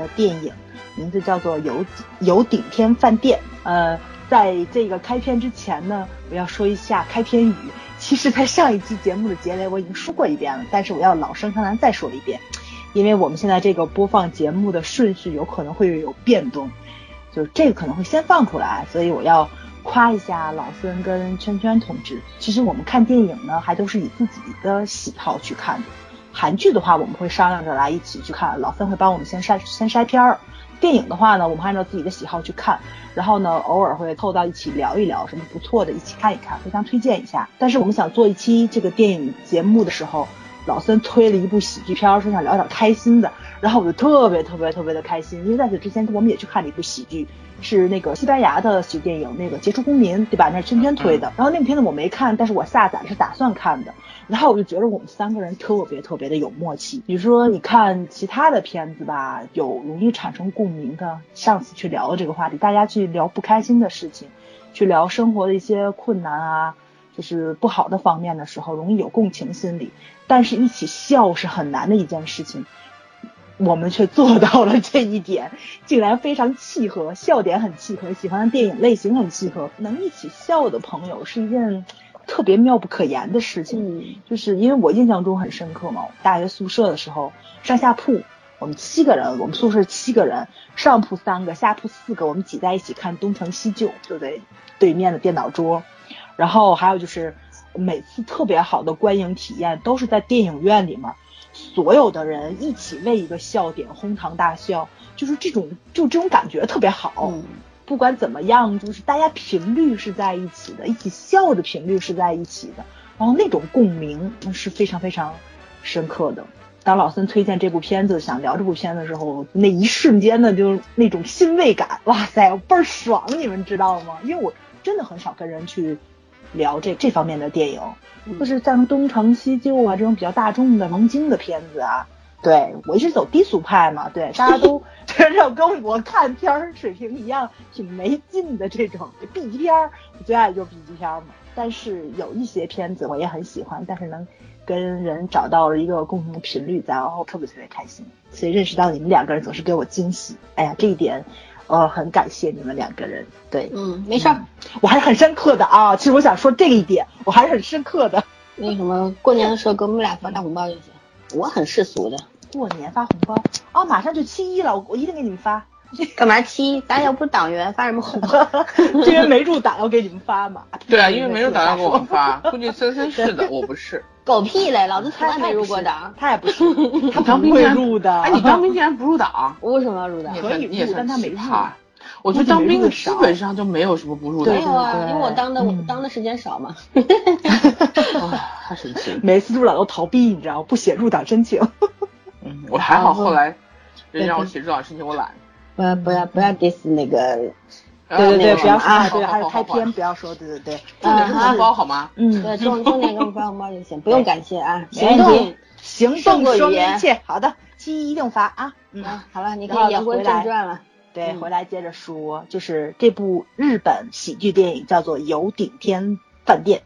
的电影，名字叫做《有有顶天饭店》。呃，在这个开篇之前呢，我要说一下开篇语。其实，在上一期节目的结尾我已经说过一遍了，但是我要老生常谈再说一遍，因为我们现在这个播放节目的顺序有可能会有变动，就这个可能会先放出来，所以我要夸一下老孙跟圈圈同志。其实我们看电影呢，还都是以自己的喜好去看的。韩剧的话，我们会商量着来一起去看，老三会帮我们先筛先筛片儿。电影的话呢，我们按照自己的喜好去看，然后呢，偶尔会凑到一起聊一聊什么不错的，一起看一看，互相推荐一下。但是我们想做一期这个电影节目的时候，老三推了一部喜剧片，说想聊点开心的，然后我就特别特别特别的开心，因为在此之前我们也去看了一部喜剧，是那个西班牙的喜剧电影，那个《杰出公民》，对吧？那是圈圈推的。然后那部片子我没看，但是我下载是打算看的。然后我就觉得我们三个人特别特别的有默契。比如说，你看其他的片子吧，有容易产生共鸣的。上次去聊的这个话题，大家去聊不开心的事情，去聊生活的一些困难啊，就是不好的方面的时候，容易有共情心理。但是一起笑是很难的一件事情，我们却做到了这一点，竟然非常契合，笑点很契合，喜欢的电影类型很契合，能一起笑的朋友是一件。特别妙不可言的事情，就是因为我印象中很深刻嘛。大学宿舍的时候，上下铺我们七个人，我们宿舍七个人，上铺三个，下铺四个，我们挤在一起看《东成西就》，就在对面的电脑桌。然后还有就是每次特别好的观影体验都是在电影院里面，所有的人一起为一个笑点哄堂大笑，就是这种就这种感觉特别好。不管怎么样，就是大家频率是在一起的，一起笑的频率是在一起的，然后那种共鸣是非常非常深刻的。当老孙推荐这部片子，想聊这部片子的时候，那一瞬间的就那种欣慰感，哇塞，倍儿爽，你们知道吗？因为我真的很少跟人去聊这这方面的电影，就是像东成西就啊这种比较大众的王晶的片子啊。对我一直走低俗派嘛，对，大家都 觉得跟我看片儿水平一样，挺没劲的这种 B 级片儿，我最爱就是 B 级片儿嘛。但是有一些片子我也很喜欢，但是能跟人找到了一个共同的频率在，然后特别特别开心。所以认识到你们两个人总是给我惊喜，哎呀，这一点，呃，很感谢你们两个人。对，嗯，没事儿，我还是很深刻的啊。其实我想说这一点，我还是很深刻的。那什么，过年的时候给我们俩发大红包就行。我很世俗的。过年发红包哦，马上就七一了，我我一定给你们发。干嘛七一？咱又不是党员，发什么红包？这人没入党要给你们发嘛。对啊，因为没入党要给我们发。估计森森是的，我不是。狗屁嘞，老子从来没入过党。他也不是，他当兵会入的。哎，你当兵竟然不入党？我为什么要入党？可以入，但他没入。我觉得当兵的基本上就没有什么不入党。没有啊，因为我当的我当的时间少嘛。太神奇了。每次入党都逃避，你知道不写入党申请。嗯，我还好，后来人让我写这种事情，我懒。不要不要不要 diss 那个，对对对，不要啊，对，还有开篇不要说，对对对，重点是红包好吗？嗯，对，重 重点给我们发红包就行，不用感谢啊，行动行动说明一切，好的，七一一定发啊。嗯，好了，你可以言归正传了。对，回来接着说，就是这部日本喜剧电影叫做《有顶天饭店》，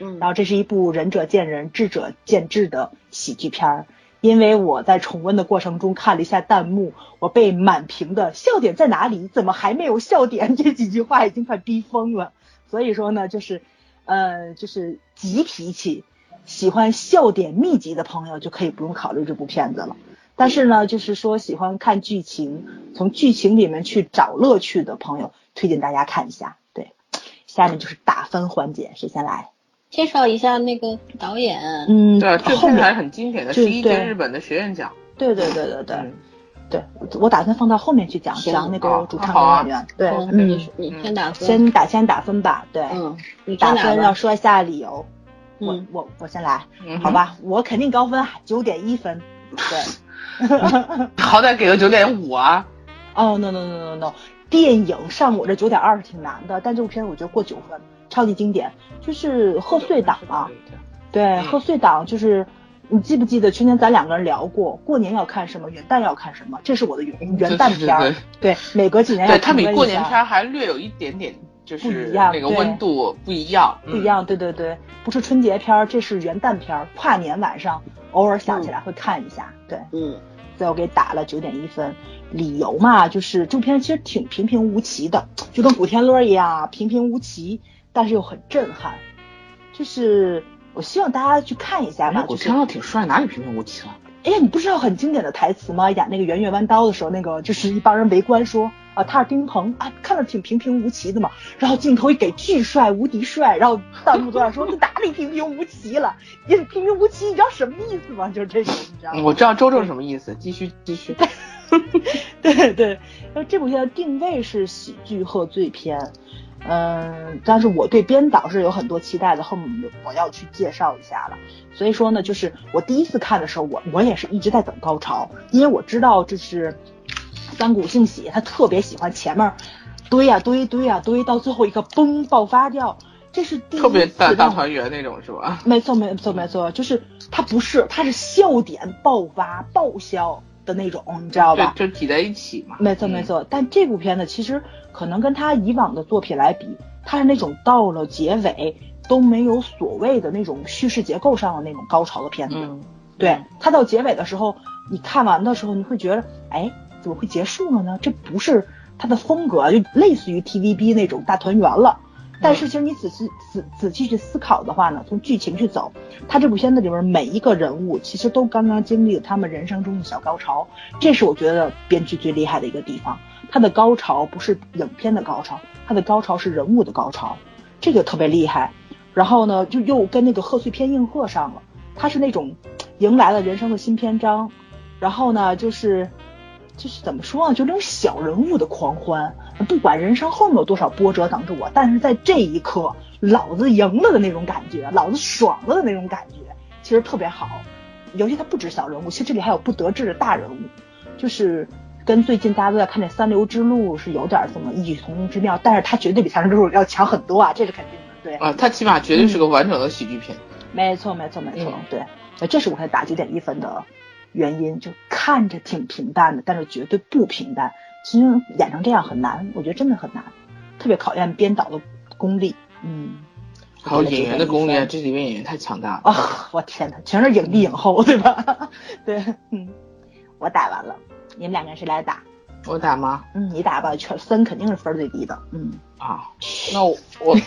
嗯，然后这是一部仁者见仁，智者见智的喜剧片儿。因为我在重温的过程中看了一下弹幕，我被满屏的笑点在哪里？怎么还没有笑点？这几句话已经快逼疯了。所以说呢，就是，呃，就是急脾气，喜欢笑点密集的朋友就可以不用考虑这部片子了。但是呢，就是说喜欢看剧情，从剧情里面去找乐趣的朋友，推荐大家看一下。对，下面就是打分环节，谁先来？介绍一下那个导演，嗯，对，这片还很经典的十一届日本的学院奖，对对对对对，对，我打算放到后面去讲讲那个主唱演员，对，嗯，你先打分，先打先打分吧，对，嗯，你打分要说一下理由，我我我先来，好吧，我肯定高分，九点一分，对，好歹给个九点五啊，哦，no no no no no，电影上我这九点二是挺难的，但这部片子我觉得过九分。超级经典，就是贺岁档啊。对，贺岁档就是你记不记得去年咱两个人聊过，过年要看什么，元旦要看什么？这是我的元元旦片儿。对，每隔几年要对，它比过年片还略有一点点就是那个温度不一样，不一样。对对对，不是春节片儿，这是元旦片儿，跨年晚上偶尔想起来会看一下。对，嗯，最后给打了九点一分。理由嘛，就是这部片其实挺平平无奇的，就跟古天乐一样平平无奇，但是又很震撼。就是我希望大家去看一下吧。古天乐挺帅，哪里平平无奇了？哎呀，你不知道很经典的台词吗？演那个圆月弯刀的时候，那个就是一帮人围观说啊，他是丁鹏啊，看着挺平平无奇的嘛。然后镜头一给，巨帅无敌帅。然后弹幕都在说这哪里平平无奇了？你平平无奇，你知道什么意思吗？就是这种，你知道吗？我知道周正什么意思，继续继续。对 对，那这部片的定位是喜剧贺岁片，嗯，但是我对编导是有很多期待的，后面我要去介绍一下了。所以说呢，就是我第一次看的时候，我我也是一直在等高潮，因为我知道这是三谷幸喜，他特别喜欢前面堆呀堆堆呀堆，到最后一个崩爆发掉，这是特别大大团圆那种是吧？没错没错没错，就是他不是，他是笑点爆发爆笑。的那种，你知道吧？就挤在一起嘛。没错没错，但这部片子其实可能跟他以往的作品来比，他是那种到了结尾都没有所谓的那种叙事结构上的那种高潮的片子。嗯。对，他到结尾的时候，你看完的时候，你会觉得，哎，怎么会结束了呢？这不是他的风格，就类似于 TVB 那种大团圆了。但是其实你仔细仔仔细去思考的话呢，从剧情去走，他这部片子里边每一个人物其实都刚刚经历了他们人生中的小高潮，这是我觉得编剧最厉害的一个地方。他的高潮不是影片的高潮，他的高潮是人物的高潮，这个特别厉害。然后呢，就又跟那个贺岁片应和上了，他是那种 迎来了人生的新篇章，然后呢就是。就是怎么说呢？就那种小人物的狂欢，不管人生后面有多少波折等着我，但是在这一刻，老子赢了的那种感觉，老子爽了的那种感觉，其实特别好。尤其他不止小人物，其实这里还有不得志的大人物，就是跟最近大家都在看那《三流之路》是有点什么异曲同工之妙，但是他绝对比《三流之路》要强很多啊，这是肯定的。对啊，他起码绝对是个完整的喜剧片。没错，没错，没错，对，这是我给他打九点一分的。原因就看着挺平淡的，但是绝对不平淡。其实演成这样很难，我觉得真的很难，特别考验编导的功力。嗯，还有演员的功力啊，这里面演员太强大了啊！我天呐，全是影帝影后，对吧？对，嗯，我打完了，你们两个人谁来打？我打吗？嗯，你打吧，全分肯定是分最低的。嗯啊，那我我。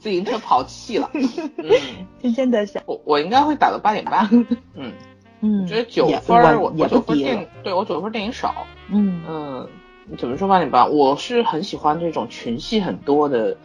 自行车跑气了，嗯，天天在想，我我应该会打到八点半，嗯嗯，觉得九分我我九分电影，对我九分电影少，嗯嗯，怎么说八点半？我是很喜欢这种群戏很多的，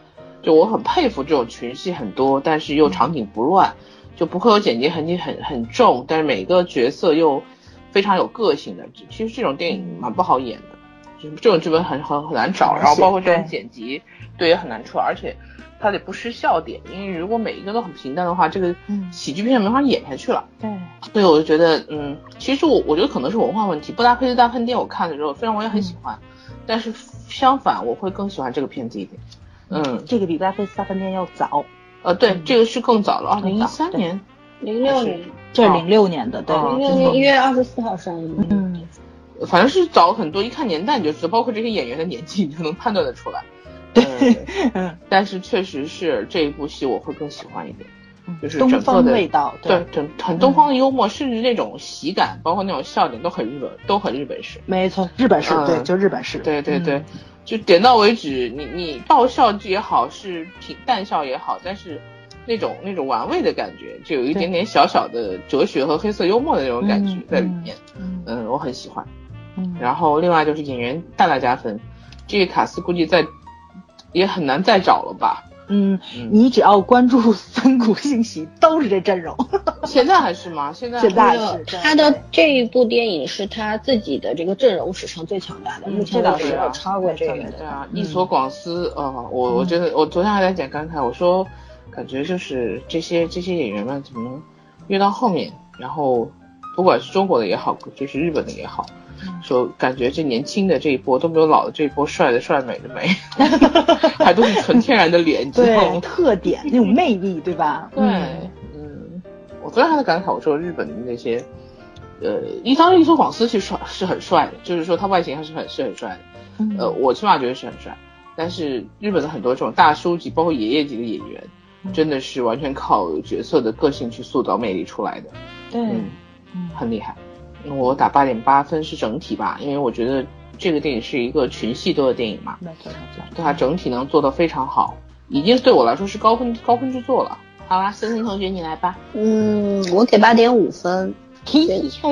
就我很佩服这种群戏很多，但是又场景不乱，就不会有剪辑痕迹很很重，但是每个角色又非常有个性的。其实这种电影蛮不好演的，就是这种剧本很很很难找，然后包括这种剪辑，对也很难出，而且。它得不失笑点，因为如果每一个都很平淡的话，这个喜剧片没法演下去了。对，所以我就觉得，嗯，其实我我觉得可能是文化问题。布达佩斯大饭店我看的时候，虽然我也很喜欢，但是相反我会更喜欢这个片子一点。嗯，这个比布达佩斯大饭店要早。呃，对，这个是更早了，二零一三年，零六年，这是零六年的，对，零六年一月二十四号上映。嗯，反正是早很多，一看年代你就知道，包括这些演员的年纪，你就能判断得出来。对，嗯，但是确实是这一部戏我会更喜欢一点，就是东方味道，对，整很东方的幽默，甚至那种喜感，包括那种笑点都很日本，都很日本式。没错，日本式，对，就日本式。对对对，就点到为止，你你爆笑也好，是平淡笑也好，但是那种那种玩味的感觉，就有一点点小小的哲学和黑色幽默的那种感觉在里面。嗯，我很喜欢。嗯，然后另外就是演员大大加分，这个卡斯估计在。也很难再找了吧？嗯，你只要关注三谷信息，都是这阵容。现在还是吗？现在现在是他的这一部电影是他自己的这个阵容史上最强大的，目前倒是没有超过这个的。对啊，伊索广司啊，我我觉得我昨天还在讲感慨，我说感觉就是这些这些演员们怎么越到后面，然后不管是中国的也好，就是日本的也好。说感觉这年轻的这一波都没有老的这一波帅的帅美的美，还都是纯天然的脸，对，特点那种魅力，对吧？对，嗯，我昨天还在感慨，我说日本的那些，呃，伊桑利索广司其实帅是很帅的，就是说他外形还是很是很帅的，呃，我起码觉得是很帅。但是日本的很多这种大叔级，包括爷爷级的演员，真的是完全靠角色的个性去塑造魅力出来的。对。嗯很厉害。我打八点八分是整体吧，因为我觉得这个电影是一个群戏多的电影嘛，没错没错，对它整体能做到非常好，已经对我来说是高分高分之作了。好啦，森森同学你来吧。嗯，我给八点五分。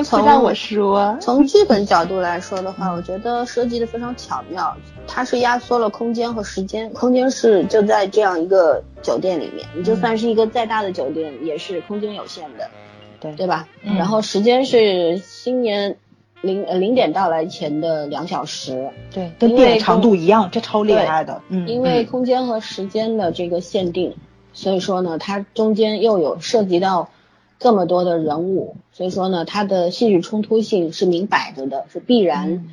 从让我说，从剧本角度来说的话，我觉得设计的非常巧妙。它是压缩了空间和时间，空间是就在这样一个酒店里面，你就算是一个再大的酒店，也是空间有限的，对对吧？然后时间是新年零呃零点到来前的两小时，对，跟电影长度一样，这超厉害的。嗯，因为空间和时间的这个限定，所以说呢，它中间又有涉及到。这么多的人物，所以说呢，它的戏剧冲突性是明摆着的，是必然，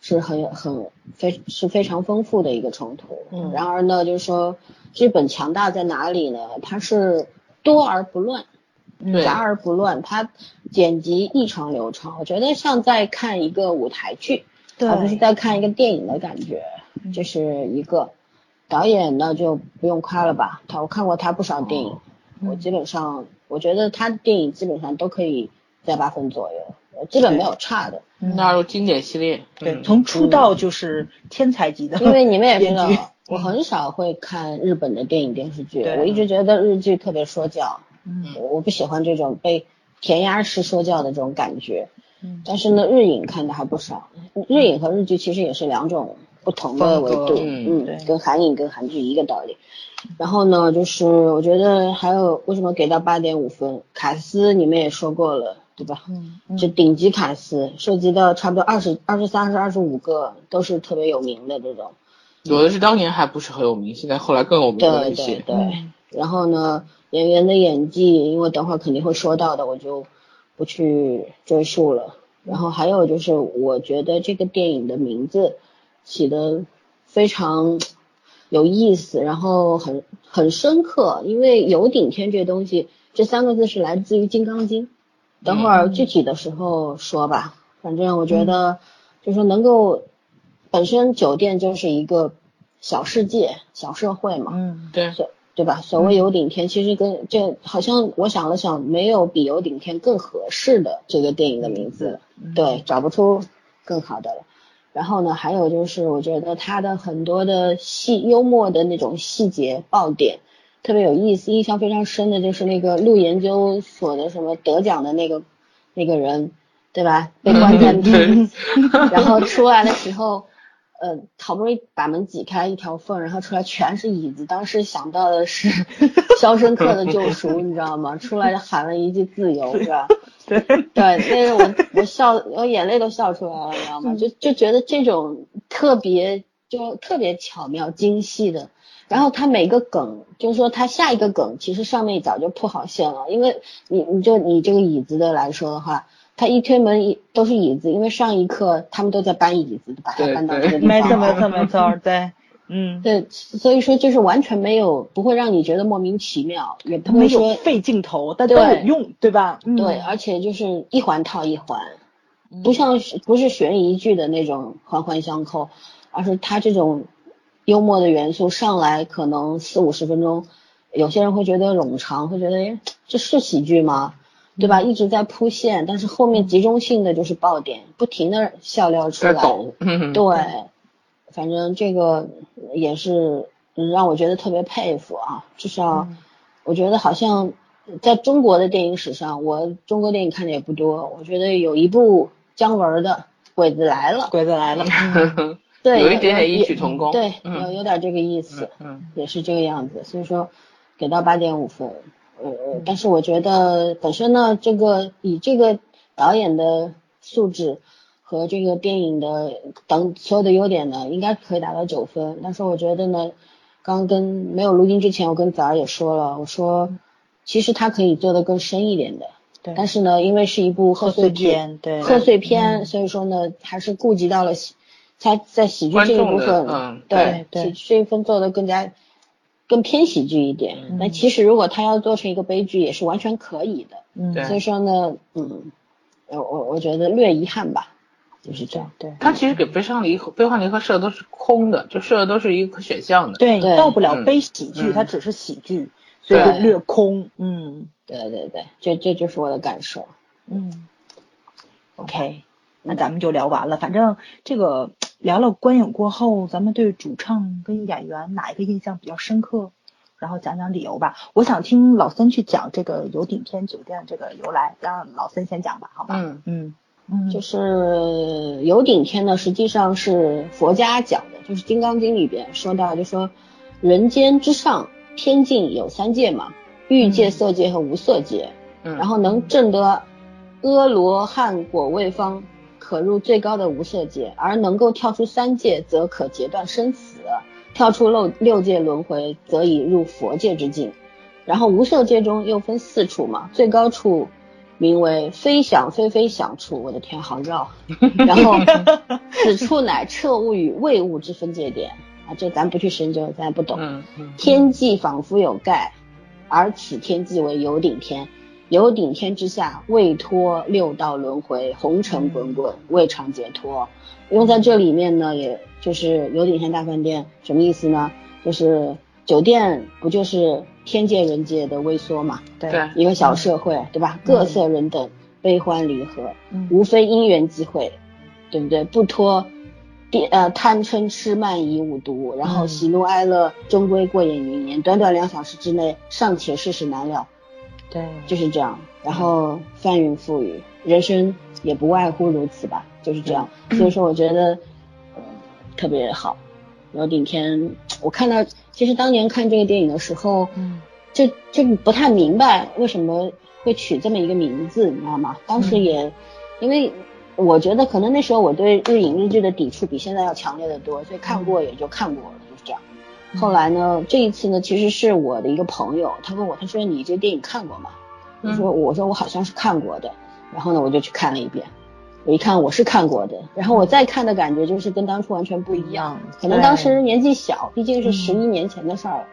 是很很非是非常丰富的一个冲突。嗯，然而呢，就是说剧本强大在哪里呢？它是多而不乱，杂而不乱，它剪辑异常流畅。我觉得像在看一个舞台剧，而不是在看一个电影的感觉。这是一个导演呢，就不用夸了吧？他我看过他不少电影，我基本上。我觉得他的电影基本上都可以在八分左右，基本没有差的。纳入经典系列，对，从出道就是天才级的。因为你们也知道，我很少会看日本的电影电视剧，我一直觉得日剧特别说教，嗯，我不喜欢这种被填鸭式说教的这种感觉。嗯，但是呢，日影看的还不少，日影和日剧其实也是两种不同的维度，嗯，跟韩影跟韩剧一个道理。然后呢，就是我觉得还有为什么给到八点五分？卡斯你们也说过了，对吧？嗯，就顶级卡斯，涉及到差不多二十二十三、是二十五个，都是特别有名的这种。有的是当年还不是很有名，现在后来更有名的一些。对对对。然后呢，演员的演技，因为等会儿肯定会说到的，我就不去赘述了。然后还有就是，我觉得这个电影的名字起的非常。有意思，然后很很深刻，因为有顶天这东西，这三个字是来自于《金刚经》。等会儿具体的时候说吧，反正我觉得，就说能够，本身酒店就是一个小世界、小社会嘛，嗯，对，对吧？所谓有顶天，其实跟就好像我想了想，没有比有顶天更合适的这个电影的名字，对，找不出更好的了。然后呢，还有就是，我觉得他的很多的细幽默的那种细节爆点特别有意思，印象非常深的就是那个录研究所的什么得奖的那个那个人，对吧？被关在门，然后出来的时候。呃，好不容易把门挤开一条缝，然后出来全是椅子。当时想到的是 《肖申克的救赎》，你知道吗？出来喊了一句“自由”，是吧？对对，那个我我笑，我眼泪都笑出来了，你知道吗？就就觉得这种特别就特别巧妙精细的，然后他每个梗，就是说他下一个梗，其实上面早就铺好线了，因为你你就你这个椅子的来说的话。他一推门一都是椅子，因为上一课他们都在搬椅子，把他搬到这个地方。没错没错没错，对，嗯，对，所以说就是完全没有不会让你觉得莫名其妙，也不会说费镜头，但都有用，对吧？对，而且就是一环套一环，不像不是悬疑剧的那种环环相扣，而是他这种幽默的元素上来可能四五十分钟，有些人会觉得冗长，会觉得哎这是喜剧吗？对吧？一直在铺线，但是后面集中性的就是爆点，不停的笑料出来。对，反正这个也是让我觉得特别佩服啊！至少我觉得好像在中国的电影史上，我中国电影看的也不多，我觉得有一部姜文的《鬼子来了》。鬼子来了。对，有一点点异曲同工。对，有有点这个意思。嗯，也是这个样子，所以说给到八点五分。呃，但是我觉得本身呢，这个以这个导演的素质和这个电影的等所有的优点呢，应该可以达到九分。但是我觉得呢，刚跟没有录音之前，我跟子儿也说了，我说其实他可以做的更深一点的。对。但是呢，因为是一部贺岁片，对，贺岁片，所以说呢，还是顾及到了喜，他在喜剧这一部分，对喜剧这一分做的更加。更偏喜剧一点，那其实如果他要做成一个悲剧，也是完全可以的。嗯，所以说呢，嗯，我我我觉得略遗憾吧，就是这样。对，他其实给悲伤离合、悲欢离合设的都是空的，就设的都是一个可选项的。对，到不了悲喜剧，它只是喜剧，所以略空。嗯，对对对，这这就是我的感受。嗯，OK，那咱们就聊完了。反正这个聊了观影过后，咱们对主唱跟演员哪一个印象比较深刻？然后讲讲理由吧。我想听老三去讲这个有顶天酒店这个由来，让老三先讲吧，好吧？嗯嗯嗯，就是有顶天呢，实际上是佛家讲的，就是《金刚经》里边说到，就说人间之上天境有三界嘛，欲界、色界和无色界。嗯，然后能证得阿罗汉果位方，可入最高的无色界，而能够跳出三界，则可截断生死。跳出六六界轮回，则已入佛界之境。然后无色界中又分四处嘛，最高处名为非想非非想处。我的天，好绕。然后 此处乃彻悟与未悟之分界点啊，这咱不去深究，咱也不懂。天际仿佛有盖，而此天际为有顶天。有顶天之下，未脱六道轮回，红尘滚滚，未尝解脱。用在这里面呢，也就是有顶天大饭店，什么意思呢？就是酒店不就是天界人界的微缩嘛？对，一个小社会，对吧？各色人等，悲欢离合，无非因缘际会，对不对？不脱，呃贪嗔痴慢疑五毒，然后喜怒哀乐终归过眼云烟，短短两小时之内尚且世事难料。对，就是这样。然后翻云覆雨，人生也不外乎如此吧，就是这样。所以说，我觉得，呃，特别好。有顶天，我看到，其实当年看这个电影的时候，嗯，就就不太明白为什么会取这么一个名字，你知道吗？当时也，因为我觉得可能那时候我对日影日剧的抵触比现在要强烈的多，所以看过也就看过了。后来呢？这一次呢，其实是我的一个朋友，他问我，他说你这电影看过吗？我说我说我好像是看过的。然后呢，我就去看了一遍。我一看我是看过的，然后我再看的感觉就是跟当初完全不一样。可能当时年纪小，毕竟是十一年前的事儿，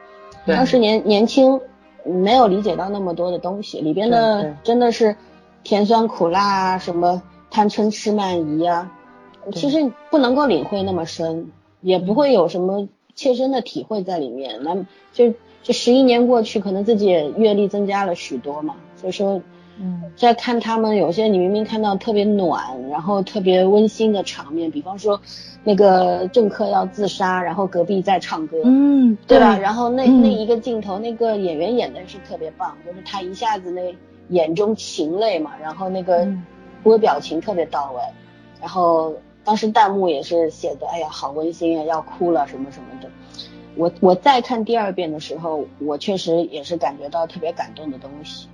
当时年年轻，没有理解到那么多的东西。里边的真的是甜酸苦辣啊，什么贪嗔痴慢疑啊，其实不能够领会那么深，也不会有什么。切身的体会在里面，那就这十一年过去，可能自己也阅历增加了许多嘛。所以说，嗯，在看他们有些你明明看到特别暖，然后特别温馨的场面，比方说那个政客要自杀，然后隔壁在唱歌，嗯，对吧？然后那那一个镜头，那个演员演的是特别棒，就是他一下子那眼中噙泪嘛，然后那个微表情特别到位，然后。当时弹幕也是写的，哎呀，好温馨啊，要哭了什么什么的。我我再看第二遍的时候，我确实也是感觉到特别感动的东西。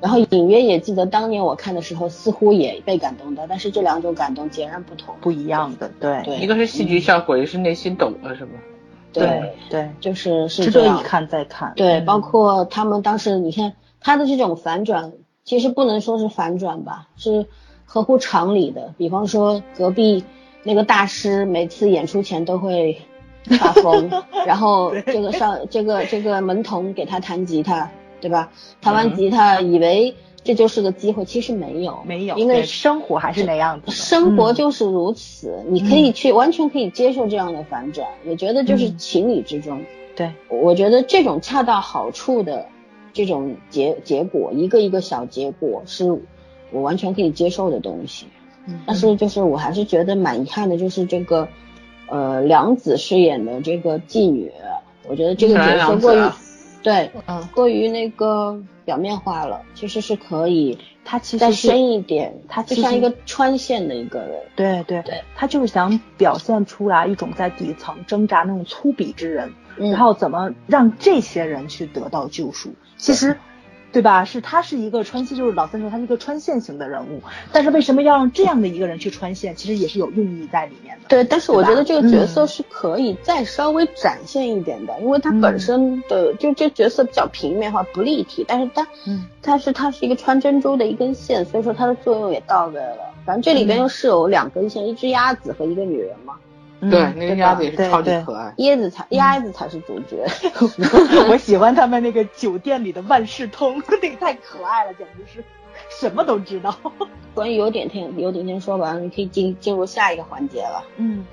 然后隐约也记得当年我看的时候，似乎也被感动到，但是这两种感动截然不同，不一样的。对，对，一个是戏剧效果，一个是内心懂了，是吧？对对，就是是值得一看再看。对，包括他们当时，你看他的这种反转，其实不能说是反转吧，是。合乎常理的，比方说隔壁那个大师每次演出前都会发疯，然后这个上这个这个门童给他弹吉他，对吧？弹完吉他以为这就是个机会，其实没有，没有，因为生活还是那样子，生活就是如此，你可以去完全可以接受这样的反转，我觉得就是情理之中。对，我觉得这种恰到好处的这种结结果，一个一个小结果是。我完全可以接受的东西，但是就是我还是觉得蛮遗憾的，就是这个呃梁子饰演的这个妓女，我觉得这个角色过于对，嗯，过于那个表面化了，其实是可以，他其实再深一点，他就像一个穿线的一个人，对对。对，他就是想表现出来一种在底层挣扎那种粗鄙之人，然后怎么让这些人去得到救赎，其实。对吧？是他是一个穿线，就是老三说他是一个穿线型的人物，但是为什么要让这样的一个人去穿线？其实也是有用意在里面的。对，但是我觉得这个角色是可以再稍微展现一点的，因为他本身的就这角色比较平面化、不立体，但是他，嗯，他是他是一个穿珍珠的一根线，所以说它的作用也到位了。反正这里边又是有两根线，一只鸭子和一个女人嘛。对，那个鸭子也是超级可爱。椰子才，鸭子才是主角。我喜欢他们那个酒店里的万事通，那个太可爱了，简直是什么都知道。关于有点天，有点天说完了，你可以进进入下一个环节了。嗯，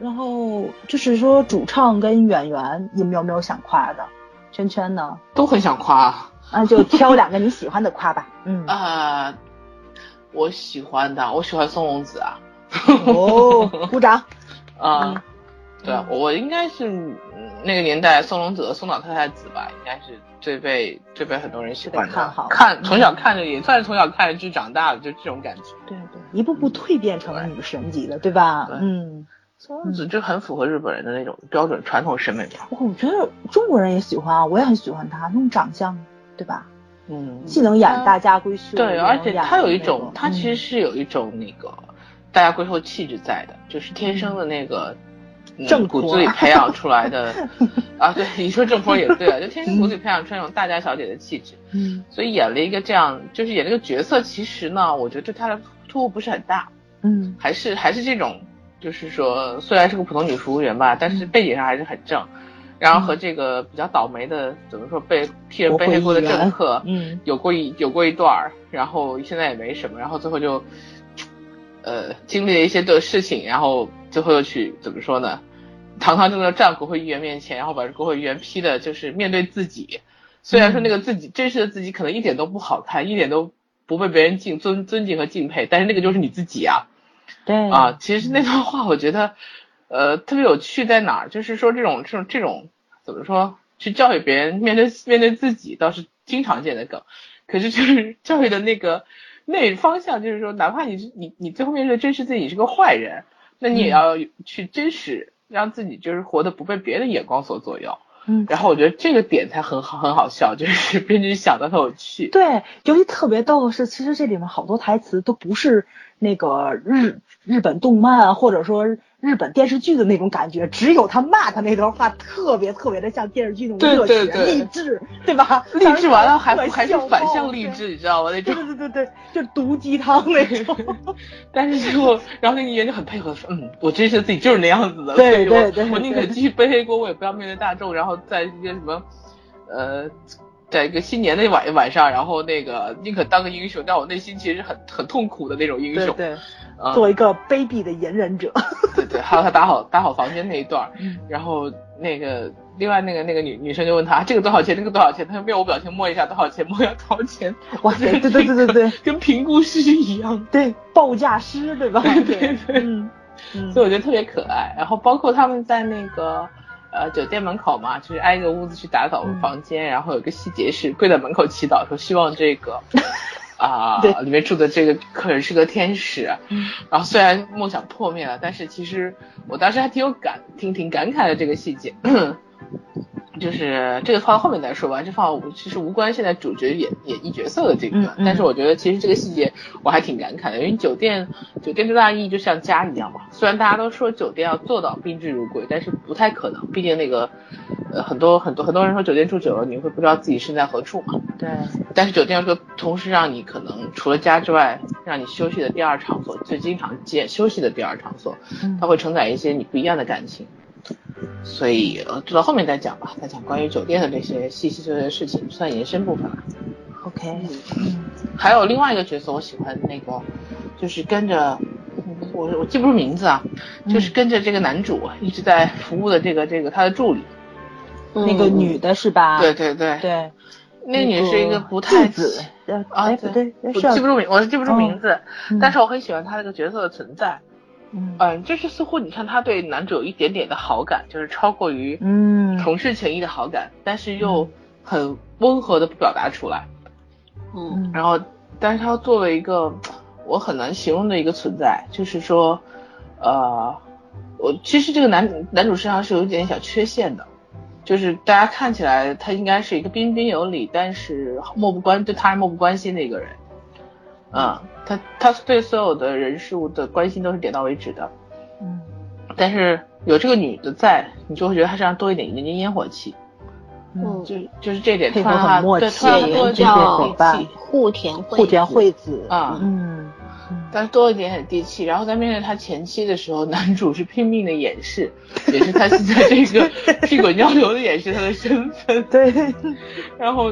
然后就是说主唱跟演员，你们有没有想夸的？圈圈呢？都很想夸。那就挑两个你喜欢的夸吧。嗯。呃，我喜欢的，我喜欢松隆子啊。哦，鼓掌。啊，对，我应该是那个年代松隆子和松岛太太子吧，应该是最被最被很多人喜欢的。看好，看从小看着也算是从小看着剧长大的，就这种感觉。对对，一步步蜕变成了女神级的，对吧？嗯。松隆子就很符合日本人的那种标准传统审美吧。我觉得中国人也喜欢啊，我也很喜欢他那种长相，对吧？嗯，既能演大家闺秀，对，而且他有一种，他其实是有一种那个大家闺秀气质在的，就是天生的那个正骨子里培养出来的 啊。对，你说正坡也对啊，就天生骨子里培养出那种大家小姐的气质。嗯，所以演了一个这样，就是演这个角色，其实呢，我觉得对他的突兀不是很大。嗯，还是还是这种。就是说，虽然是个普通女服务员吧，但是背景上还是很正。然后和这个比较倒霉的，怎么说被替人背黑锅的政客，嗯，有过一有过一段儿，然后现在也没什么，然后最后就，呃，经历了一些的事情，然后最后又去怎么说呢？堂堂正正站国会议员面前，然后把国会议员批的就是面对自己。虽然说那个自己真实的自己可能一点都不好看，一点都不被别人敬尊尊敬和敬佩，但是那个就是你自己啊。对啊，其实那段话我觉得，呃，特别有趣在哪儿？就是说这种这种这种怎么说？去教育别人面对面对自己倒是经常见的梗，可是就是教育的那个那方向，就是说，哪怕你是你你最后面对真实自己是个坏人，那你也要去真实让自己就是活得不被别的眼光所左右。嗯，然后我觉得这个点才很好很好笑，就是编剧想的很有趣。对，尤其特别逗的是，其实这里面好多台词都不是那个日。日本动漫或者说日本电视剧的那种感觉，只有他骂他那段话特别特别的像电视剧那种热血励志，对吧？励志完了还还是反向励志，你知道吗？那种对对对对，就毒鸡汤那种。但是最后，然后那个演员就很配合说，嗯，我真实自己就是那样子的，对对对，我宁可继续背黑锅，我也不要面对大众，然后在一些什么，呃。在一个新年的晚晚上，然后那个宁可当个英雄，但我内心其实很很痛苦的那种英雄。对对，做一个卑鄙的隐忍者。对对，还有他打好打好房间那一段，然后那个另外那个那个女女生就问他这个多少钱，那个多少钱，他就面无表情摸一下多少钱，摸要多少钱。哇塞，对对对对对，跟评估师一样，对，报价师对吧？对对对，嗯，所以我觉得特别可爱。然后包括他们在那个。呃，酒店门口嘛，就是挨个屋子去打扫房间，然后有个细节是跪在门口祈祷，说希望这个啊里面住的这个客人是个天使。然后虽然梦想破灭了，但是其实我当时还挺有感，挺挺感慨的这个细节。就是这个放到后面再说吧，这放其实无关现在主角演演绎角色的这个，但是我觉得其实这个细节我还挺感慨的，因为酒店酒店最大意义就像家一样嘛。虽然大家都说酒店要做到宾至如归，但是不太可能，毕竟那个呃很多很多很多人说酒店住久了你会不知道自己身在何处嘛。对。但是酒店说同时让你可能除了家之外，让你休息的第二场所，最经常见休息的第二场所，它会承载一些你不一样的感情。所以，呃，做到后面再讲吧，再讲关于酒店的这些细细碎碎的事情，算延伸部分了。OK，嗯，还有另外一个角色，我喜欢那个，就是跟着我，我记不住名字啊，就是跟着这个男主一直在服务的这个这个他的助理，那个女的是吧？对对对对，那女是一个不太子啊，不对，我记不住名，我是记不住名字，但是我很喜欢她这个角色的存在。嗯，就是似乎你看他对男主有一点点的好感，就是超过于嗯。同事情谊的好感，但是又很温和的不表达出来。嗯，然后，但是他作为一个我很难形容的一个存在，就是说，呃，我其实这个男男主身上是有一点小缺陷的，就是大家看起来他应该是一个彬彬有礼，但是漠不关对他人漠不关心的一个人。嗯，他他对所有的人事物的关心都是点到为止的，嗯，但是有这个女的在，你就会觉得他身上多一点人间烟火气，嗯，就就是这点，配合很默契，多叫气，户田户田惠子啊，嗯，但是多一点很地气。然后在面对他前妻的时候，男主是拼命的掩饰，也是他现在这个 屁滚尿流的掩饰他的身份，对，然后。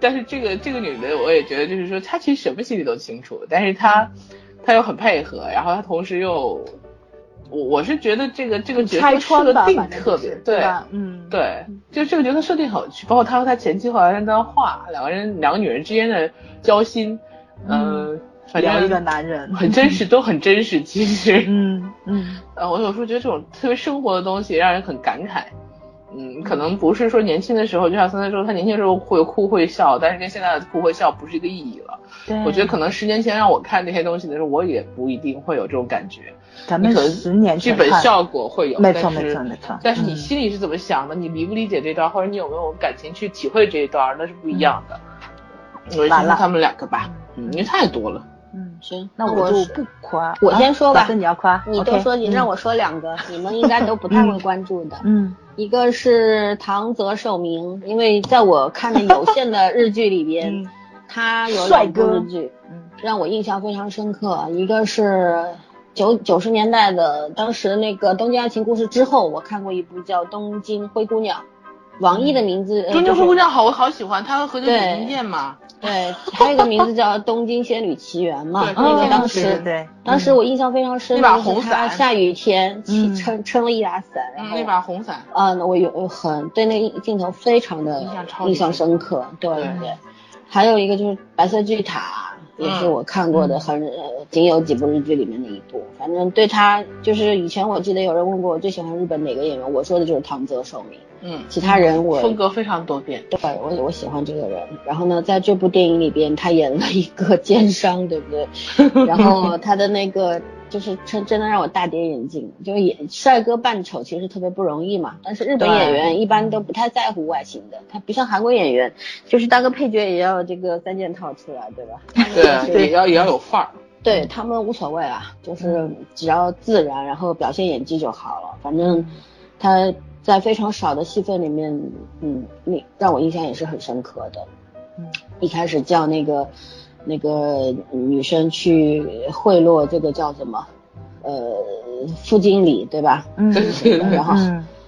但是这个这个女的，我也觉得就是说，她其实什么心里都清楚，但是她，她又很配合，然后她同时又，我我是觉得这个这个角色设定特别对，嗯，对，就这个角色设定很有趣，包括他和他前妻后来那段话，两个人两个女人之间的交心，嗯，聊一个男人，很真实，都很真实。其实，嗯嗯，呃，我有时候觉得这种特别生活的东西让人很感慨。嗯，可能不是说年轻的时候，就像三三说，他年轻的时候会哭会笑，但是跟现在的哭会笑不是一个意义了。对，我觉得可能十年前让我看那些东西的时候，我也不一定会有这种感觉。咱们十年剧本效果会有，没错没错没错。但是你心里是怎么想的？你理不理解这段，或者你有没有感情去体会这一段，那是不一样的。我先说他们两个吧，嗯，因为太多了。嗯，行，那我就不夸，我先说吧。你要夸，你多说，你让我说两个，你们应该都不太会关注的。嗯，一个是唐泽寿明，因为在我看的有限的日剧里边，他有两部日剧，让我印象非常深刻。一个是九九十年代的，当时那个《东京爱情故事》之后，我看过一部叫《东京灰姑娘》，王毅的名字。东京灰姑娘好，我好喜欢，他和何炅演电嘛。对，还有一个名字叫《东京仙女奇缘》嘛，那个当时，对，当时我印象非常深，那把红伞，下雨天撑撑了一把伞，然后那把红伞，嗯，我有很对那个镜头非常的印象深。刻，对对。对，还有一个就是《白色巨塔》，也是我看过的很仅有几部日剧里面的一部，反正对他就是以前我记得有人问过我最喜欢日本哪个演员，我说的就是唐泽寿明。嗯，其他人我风格非常多变，对我我喜欢这个人。然后呢，在这部电影里边，他演了一个奸商，对不对？然后他的那个就是真真的让我大跌眼镜，就是演帅哥扮丑其实特别不容易嘛。但是日本演员一般都不太在乎外形的，他不像韩国演员，就是当个配角也要这个三件套出来，对吧？对对，也要也要有范儿。对他们无所谓啊，就是只要自然，然后表现演技就好了。反正他。在非常少的戏份里面，嗯，你让我印象也是很深刻的。嗯，一开始叫那个那个女生去贿赂这个叫什么，呃，副经理对吧？嗯，然后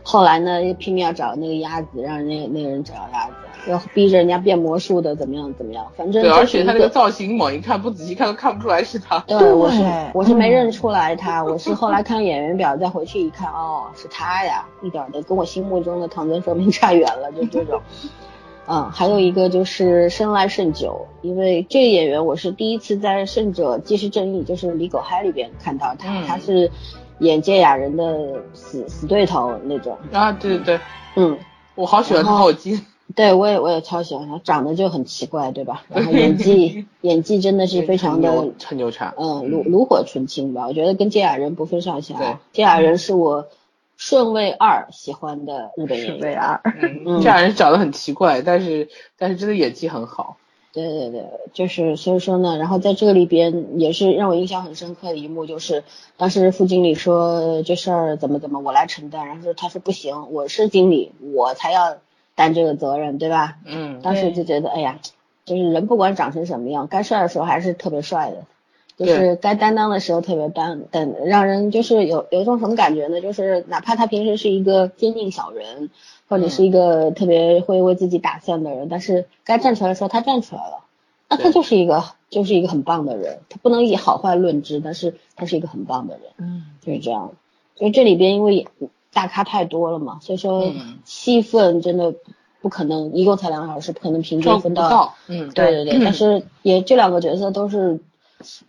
后来呢又拼命要找那个鸭子，让那那个人找鸭子。要逼着人家变魔术的怎么样怎么样，反正对，而且他那个造型猛一看不仔细看都看不出来是他。对，我是我是没认出来他，我是后来看演员表再回去一看，哦，是他呀，一点的跟我心目中的唐僧说明差远了，就这种。嗯，还有一个就是生来甚久，因为这个演员我是第一次在《胜者既是正义》就是李狗嗨里边看到他，他是演芥雅人的死死对头那种。啊，对对对，嗯，我好喜欢他，我记。对，我也我也超喜欢他，长得就很奇怪，对吧？然后演技 演技真的是非常的很牛叉，嗯，炉炉火纯青吧，我觉得跟芥雅人不分上下。芥雅人是我顺位二喜欢的日本演员。顺位二，芥雅人长得很奇怪，但是但是真的演技很好。对对对，就是所以说呢，然后在这里边也是让我印象很深刻的一幕，就是当时副经理说这事儿怎么怎么我来承担，然后他说不行，我是经理，我才要。担这个责任，对吧？嗯，当时就觉得，哎呀，就是人不管长成什么样，该帅的时候还是特别帅的，就是该担当的时候特别担，但让人就是有有一种什么感觉呢？就是哪怕他平时是一个坚定小人，或者是一个特别会为自己打算的人，但是该站出来的时候他站出来了，那他就是一个就是一个很棒的人。他不能以好坏论之，但是他是一个很棒的人。嗯，就是这样。就这里边因为。大咖太多了嘛，所以说戏份真的不可能，一共才两个小时，不可能平均分到。嗯，对对对，但是也这两个角色都是，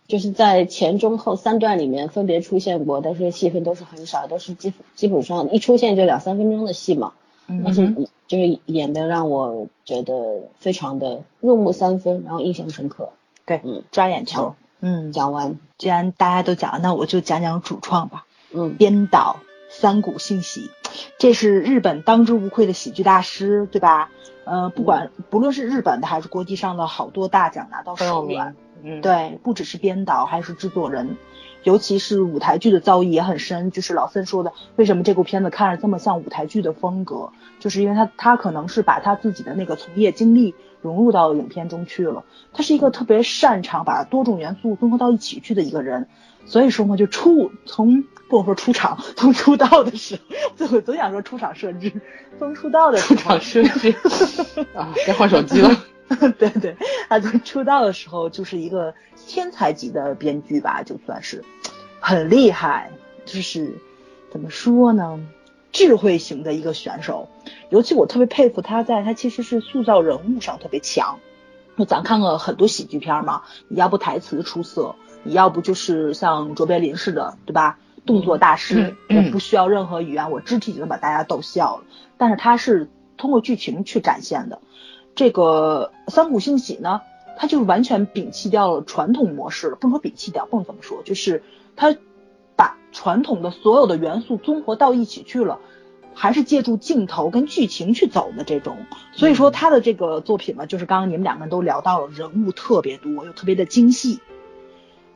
就是在前中后三段里面分别出现过，但是戏份都是很少，都是基基本上一出现就两三分钟的戏嘛。嗯。但是就是演的让我觉得非常的入木三分，然后印象深刻。对，嗯，抓眼球。嗯，讲完，既然大家都讲了，那我就讲讲主创吧。嗯，编导。三谷幸喜，这是日本当之无愧的喜剧大师，对吧？呃，不管不论是日本的还是国际上的好多大奖拿到手软。嗯，对，不只是编导，还是制作人，尤其是舞台剧的造诣也很深。就是老森说的，为什么这部片子看着这么像舞台剧的风格，就是因为他他可能是把他自己的那个从业经历融入到影片中去了。他是一个特别擅长把多种元素综合到一起去的一个人，所以说嘛，就出从。不能说出场，从出道的时候，总总想说出场设置，从出道的出场设置啊，该换手机了。对对，他从出道的时候就是一个天才级的编剧吧，就算是很厉害，就是怎么说呢，智慧型的一个选手。尤其我特别佩服他，在他其实是塑造人物上特别强。就咱看过很多喜剧片嘛，你要不台词出色，你要不就是像卓别林似的，对吧？动作大师，我不需要任何语言，我肢体就能把大家逗笑了。但是他是通过剧情去展现的。这个三谷幸喜呢，他就是完全摒弃掉了传统模式了，不能说摒弃掉，不能这么说，就是他把传统的所有的元素综合到一起去了。还是借助镜头跟剧情去走的这种，所以说他的这个作品呢，就是刚刚你们两个人都聊到了，人物特别多又特别的精细，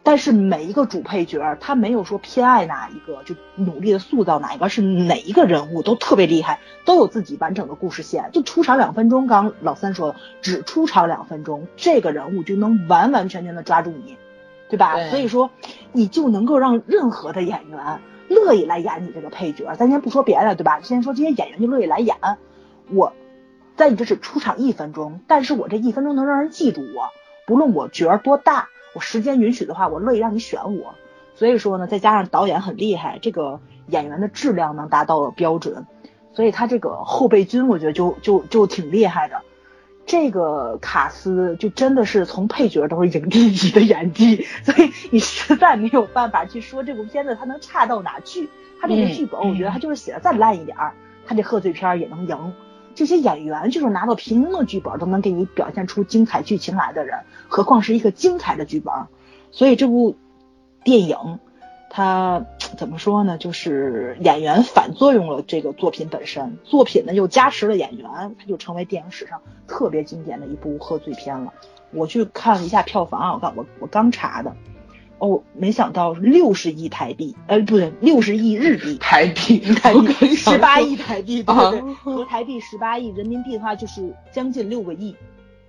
但是每一个主配角他没有说偏爱哪一个，就努力的塑造哪一个，是哪一个人物都特别厉害，都有自己完整的故事线，就出场两分钟，刚老三说的只出场两分钟，这个人物就能完完全全的抓住你，对吧？所以说你就能够让任何的演员。乐意来演你这个配角，咱先不说别的，对吧？先说这些演员就乐意来演我，在你这只出场一分钟，但是我这一分钟能让人记住我，不论我角儿多大，我时间允许的话，我乐意让你选我。所以说呢，再加上导演很厉害，这个演员的质量能达到了标准，所以他这个后备军我觉得就就就挺厉害的。这个卡斯就真的是从配角都是影帝级的演技，所以你实在没有办法去说这部片子它能差到哪去。他这个剧本，我觉得他就是写的再烂一点儿，他这贺岁片也能赢。这些演员就是拿到平庸的剧本都能给你表现出精彩剧情来的人，何况是一个精彩的剧本。所以这部电影。它怎么说呢？就是演员反作用了这个作品本身，作品呢又加持了演员，他就成为电影史上特别经典的一部贺岁片了。我去看了一下票房啊，我刚我我刚查的，哦，没想到六十亿台币，呃，不对，六十亿日币，台币，台币十八亿台币，对对台币十八亿人民币的话就是将近六个亿。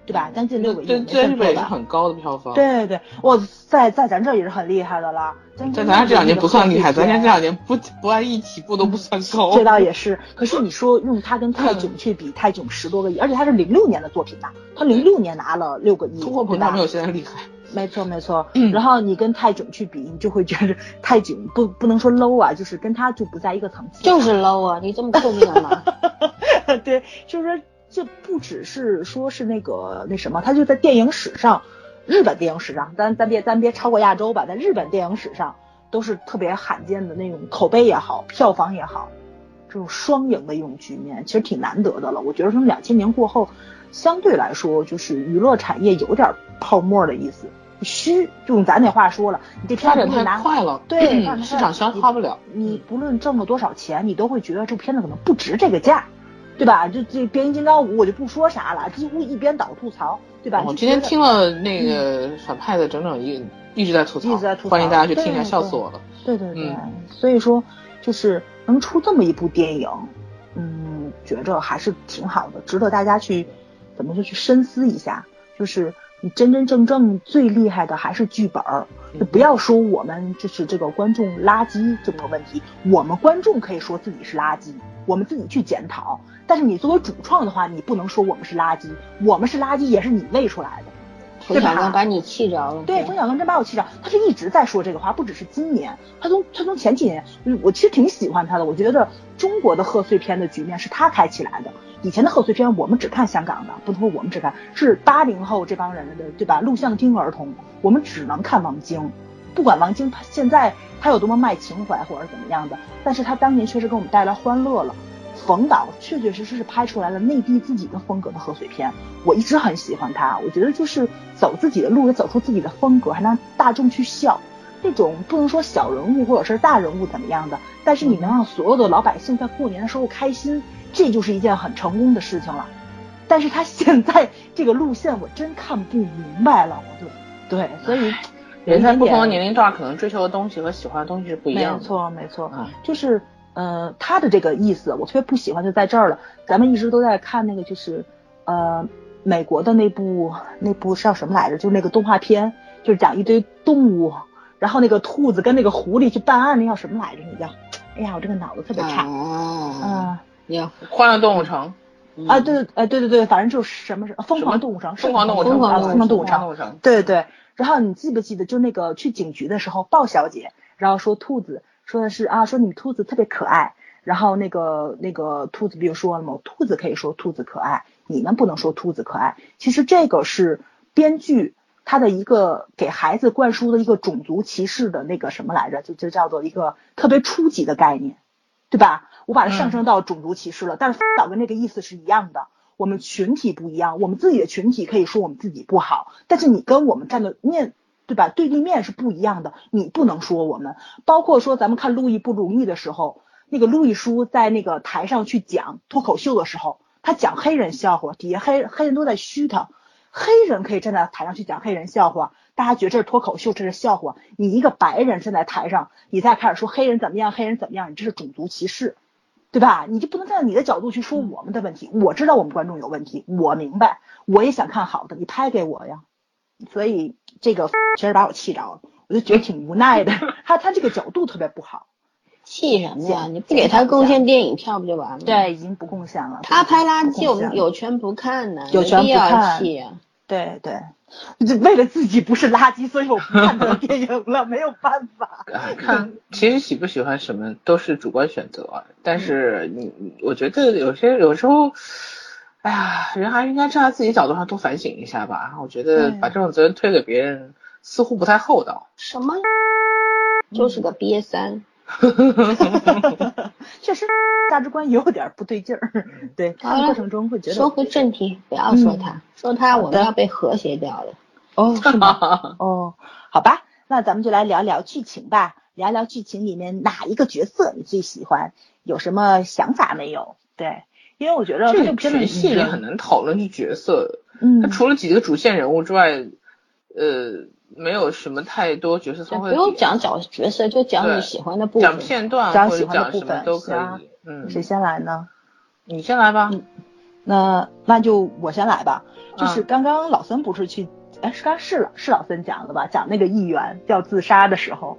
对吧？将近六个亿，对，这也是很高的票房。对对对，哇，在在咱这也是很厉害的了。在咱这两年不算厉害，咱家这两年不不按一起步都不算高。这倒 也是，可是你说用它跟泰囧去比，泰囧十多个亿，而且它是零六年的作品呐，它零六年拿了六个亿，通货膨胀没有现在厉害。没错没错，嗯。然后你跟泰囧去比，你就会觉得泰囧不不能说 low 啊，就是跟他就不在一个层次。就是 low 啊，你这么聪明吗？对，就是说。这不只是说是那个那什么，他就在电影史上，日本电影史上，咱咱别咱别超过亚洲吧，在日本电影史上都是特别罕见的那种口碑也好，票房也好，这种双赢的一种局面，其实挺难得的了。我觉得从两千年过后，相对来说就是娱乐产业有点泡沫的意思，虚，就用咱那话说了，你这片子太快了，对，市场消化不了，你不论挣了多少钱，你都会觉得这片子可能不值这个价。对吧？这这变形金刚五我就不说啥了，几乎一边倒吐槽，对吧？我今天听了那个反派的整整一一直在吐槽，一直在吐槽，欢迎大家去听一下，笑死我了。对对对，所以说就是能出这么一部电影，嗯，觉着还是挺好的，值得大家去怎么说去深思一下。就是你真真正正最厉害的还是剧本儿，就不要说我们就是这个观众垃圾这么个问题，我们观众可以说自己是垃圾。我们自己去检讨，但是你作为主创的话，你不能说我们是垃圾，我们是垃圾也是你喂出来的。冯小刚把你气着了。对，冯小刚真把我气着，他是一直在说这个话，不只是今年，他从他从前几年，我其实挺喜欢他的，我觉得中国的贺岁片的局面是他开起来的。以前的贺岁片我们只看香港的，不能说我们只看，是八零后这帮人的，对吧？录像厅儿童，我们只能看王晶。不管王晶他现在他有多么卖情怀或者怎么样的，但是他当年确实给我们带来欢乐了。冯导确确实实是拍出来了内地自己的风格的贺岁片，我一直很喜欢他。我觉得就是走自己的路，也走出自己的风格，还让大众去笑。这种不能说小人物或者是大人物怎么样的，但是你能让所有的老百姓在过年的时候开心，这就是一件很成功的事情了。但是他现在这个路线我真看不明白了，我就对，所以。人在不同的年龄段，可能追求的东西和喜欢的东西是不一样的。没错，没错，就是，呃，他的这个意思，我特别不喜欢就在这儿了。咱们一直都在看那个，就是，呃，美国的那部那部叫什么来着？就是那个动画片，就是讲一堆动物，然后那个兔子跟那个狐狸去办案，那叫什么来着？那叫，哎呀，我这个脑子特别差。哦。啊。呀，欢乐动物城。啊，对对，哎，对对对，反正就是什么是疯狂动物城，疯狂动物城，疯狂动物城，对对对。然后你记不记得，就那个去警局的时候，鲍小姐，然后说兔子，说的是啊，说你们兔子特别可爱。然后那个那个兔子不就说了吗？兔子可以说兔子可爱，你们不能说兔子可爱。其实这个是编剧他的一个给孩子灌输的一个种族歧视的那个什么来着，就就叫做一个特别初级的概念，对吧？我把它上升到种族歧视了，但是导跟那个意思是一样的。我们群体不一样，我们自己的群体可以说我们自己不好，但是你跟我们站的面对吧？对立面是不一样的，你不能说我们。包括说咱们看《路易不容易》的时候，那个路易叔在那个台上去讲脱口秀的时候，他讲黑人笑话，底下黑黑人都在嘘他。黑人可以站在台上去讲黑人笑话，大家觉得这是脱口秀，这是笑话。你一个白人站在台上，你再开始说黑人怎么样，黑人怎么样，你这是种族歧视。对吧？你就不能站在你的角度去说我们的问题。我知道我们观众有问题，我明白，我也想看好的，你拍给我呀。所以这个 其实把我气着了，我就觉得挺无奈的。他他这个角度特别不好。气什么呀？你不给他贡献电影票不就完了？对，已经不贡献了。他拍垃圾，我们有权不看呢，有权不看。对对。就 为了自己不是垃圾，所以我不看这个电影了，没有办法。看，其实喜不喜欢什么都是主观选择，但是你，我觉得有些有时候，哎呀，人还是应该站在自己角度上多反省一下吧。我觉得把这种责任推给别人，似乎不太厚道。什么？就是个瘪三。确实，价值观有点不对劲儿。对，看过程中会觉得。说回正题，不要说他，说他我们要被和谐掉了。哦，是吗？哦，好吧，那咱们就来聊聊剧情吧，聊聊剧情里面哪一个角色你最喜欢，有什么想法没有？对，因为我觉得这个全戏里很难讨论这角色。嗯。他除了几个主线人物之外，呃。没有什么太多角色不用讲角角色，就讲你喜欢的部分，讲片段讲喜欢的部分都可以。嗯，谁先来呢？你先来吧。那那就我先来吧。就是刚刚老孙不是去，哎，是刚是老是老孙讲的吧？讲那个议员要自杀的时候，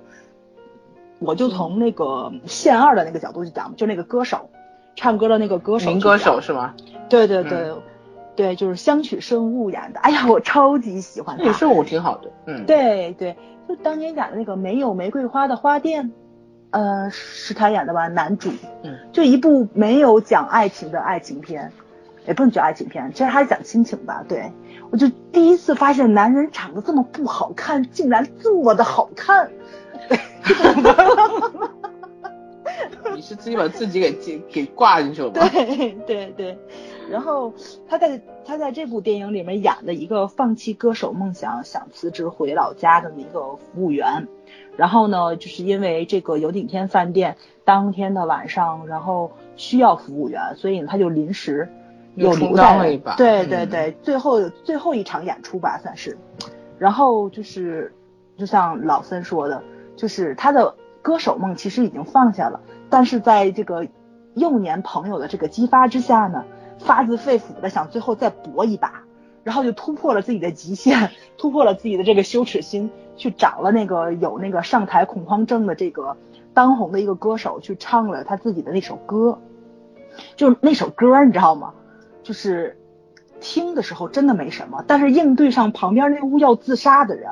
我就从那个线二的那个角度去讲，就那个歌手唱歌的那个歌手，民歌手是吗？对对对。对，就是香取慎吾演的。哎呀，我超级喜欢他。香取慎吾挺好的。嗯，对对，就当年演的那个没有玫瑰花的花店，呃，是他演的吧？男主。嗯。就一部没有讲爱情的爱情片，也不能叫爱情片，其实还是讲亲情吧。对，我就第一次发现男人长得这么不好看，竟然这么的好看。你是自己把自己给给给挂进去了吗？对对对。然后他在他在这部电影里面演的一个放弃歌手梦想，想辞职回老家的一个服务员。然后呢，就是因为这个有顶天饭店当天的晚上，然后需要服务员，所以他就临时又留在了一把。对对对，最后最后一场演出吧，算是。然后就是就像老森说的，就是他的歌手梦其实已经放下了，但是在这个幼年朋友的这个激发之下呢。发自肺腑的想最后再搏一把，然后就突破了自己的极限，突破了自己的这个羞耻心，去找了那个有那个上台恐慌症的这个当红的一个歌手，去唱了他自己的那首歌。就那首歌你知道吗？就是听的时候真的没什么，但是应对上旁边那屋要自杀的人，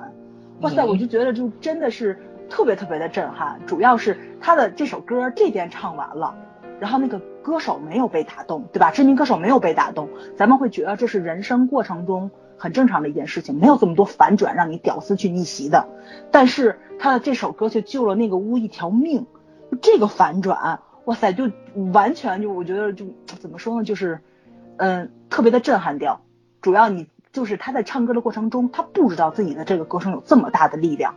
哇塞，我就觉得就真的是特别特别的震撼。主要是他的这首歌这边唱完了。然后那个歌手没有被打动，对吧？知名歌手没有被打动，咱们会觉得这是人生过程中很正常的一件事情，没有这么多反转让你屌丝去逆袭的。但是他的这首歌却救了那个屋一条命，这个反转，哇塞，就完全就我觉得就怎么说呢，就是嗯特别的震撼掉。主要你就是他在唱歌的过程中，他不知道自己的这个歌声有这么大的力量，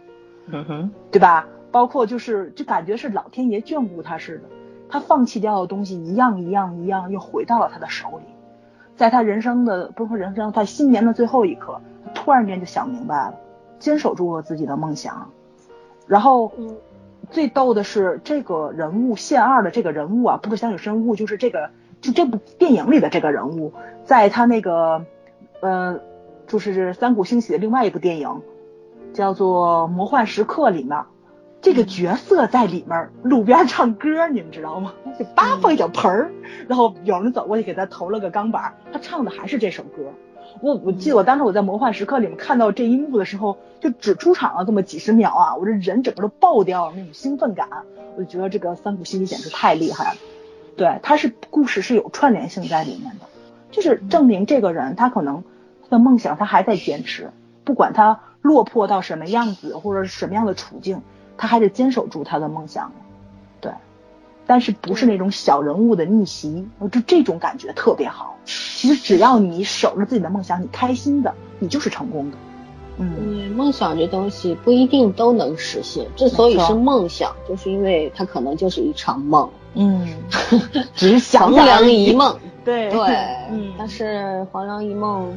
嗯哼，对吧？包括就是就感觉是老天爷眷顾他似的。他放弃掉的东西一样一样一样又回到了他的手里，在他人生的不是说人生，在新年的最后一刻，突然间就想明白了，坚守住了自己的梦想。然后，最逗的是这个人物线二的这个人物啊，不是香取慎吾，就是这个就这部电影里的这个人物，在他那个呃，就是三谷兴起的另外一部电影叫做《魔幻时刻》里面。这个角色在里面路边唱歌，你们知道吗？就叭放一小盆儿，然后有人走过去给他投了个钢板，他唱的还是这首歌。我我记得我当时我在魔幻时刻里面看到这一幕的时候，就只出场了这么几十秒啊，我这人整个都爆掉了那种兴奋感。我就觉得这个三谷幸喜简直太厉害了。对，他是故事是有串联性在里面的，就是证明这个人他可能他的梦想他还在坚持，不管他落魄到什么样子或者是什么样的处境，他还得坚守住他的梦想。对，但是不是那种小人物的逆袭，就这种感觉特别好。其实只要你守着自己的梦想，你开心的，你就是成功的。嗯，梦想这东西不一定都能实现。之所以是梦想，就是因为它可能就是一场梦。嗯，只是黄粱一梦。对对，嗯。但是黄粱一梦，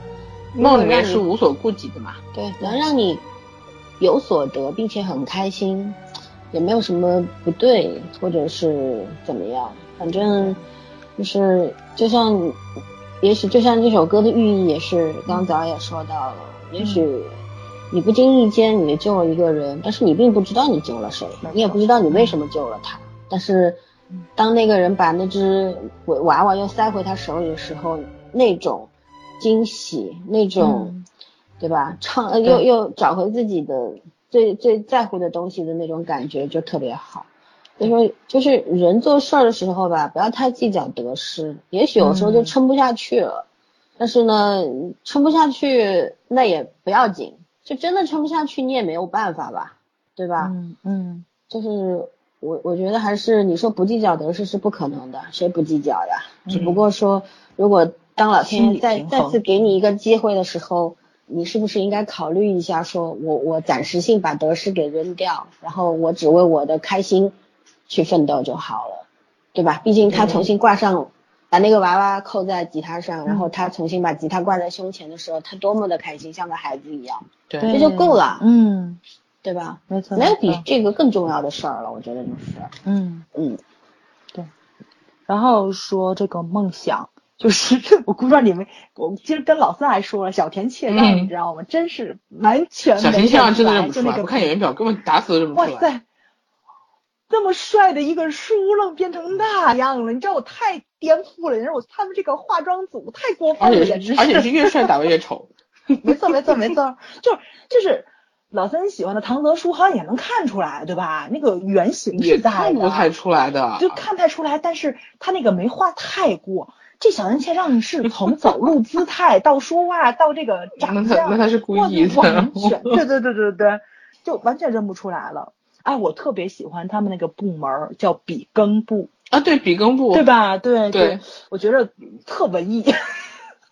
梦里面是无所顾忌的嘛。对，能让你有所得，并且很开心，也没有什么不对，或者是怎么样。反正就是，就像，也许就像这首歌的寓意也是，刚早也说到了，也许。你不经意间你救了一个人，但是你并不知道你救了谁，你也不知道你为什么救了他。但是，当那个人把那只娃娃又塞回他手里的时候，那种惊喜，那种，对吧？唱又又找回自己的最最在乎的东西的那种感觉就特别好。所以说，就是人做事儿的时候吧，不要太计较得失。也许有时候就撑不下去了，但是呢，撑不下去那也不要紧。就真的撑不下去，你也没有办法吧，对吧？嗯嗯，就是我我觉得还是你说不计较得失是不可能的，谁不计较呀？只不过说，如果当老天爷再再次给你一个机会的时候，你是不是应该考虑一下，说我我暂时性把得失给扔掉，然后我只为我的开心去奋斗就好了，对吧？毕竟他重新挂上。把那个娃娃扣在吉他上，然后他重新把吉他挂在胸前的时候，他多么的开心，像个孩子一样，对，这就够了，嗯，对吧？没错，没有比这个更重要的事儿了，我觉得就是，嗯嗯，对。然后说这个梦想，就是我估知道你们，我今儿跟老三还说了，小田切让，你知道吗？真是完全小田切让真的认不出来，我看演员表根本打死都认不出来。哇塞！这么帅的一个书愣变成那样了，你知道我太颠覆了，你知道我他们这个化妆组太过分了，简直是。而且是越帅打扮越丑。没错没错没错，就是就是老三喜欢的唐泽书好像也能看出来，对吧？那个原型是在的。看不太出来的。就看太出来，但是他那个没画太过。这小人切让是从走路姿态到说话到这个长相，那他是故意的。完全 对对对对对，就完全认不出来了。哎，我特别喜欢他们那个部门叫笔耕部啊，对笔耕部，对吧？对对，我觉得特文艺。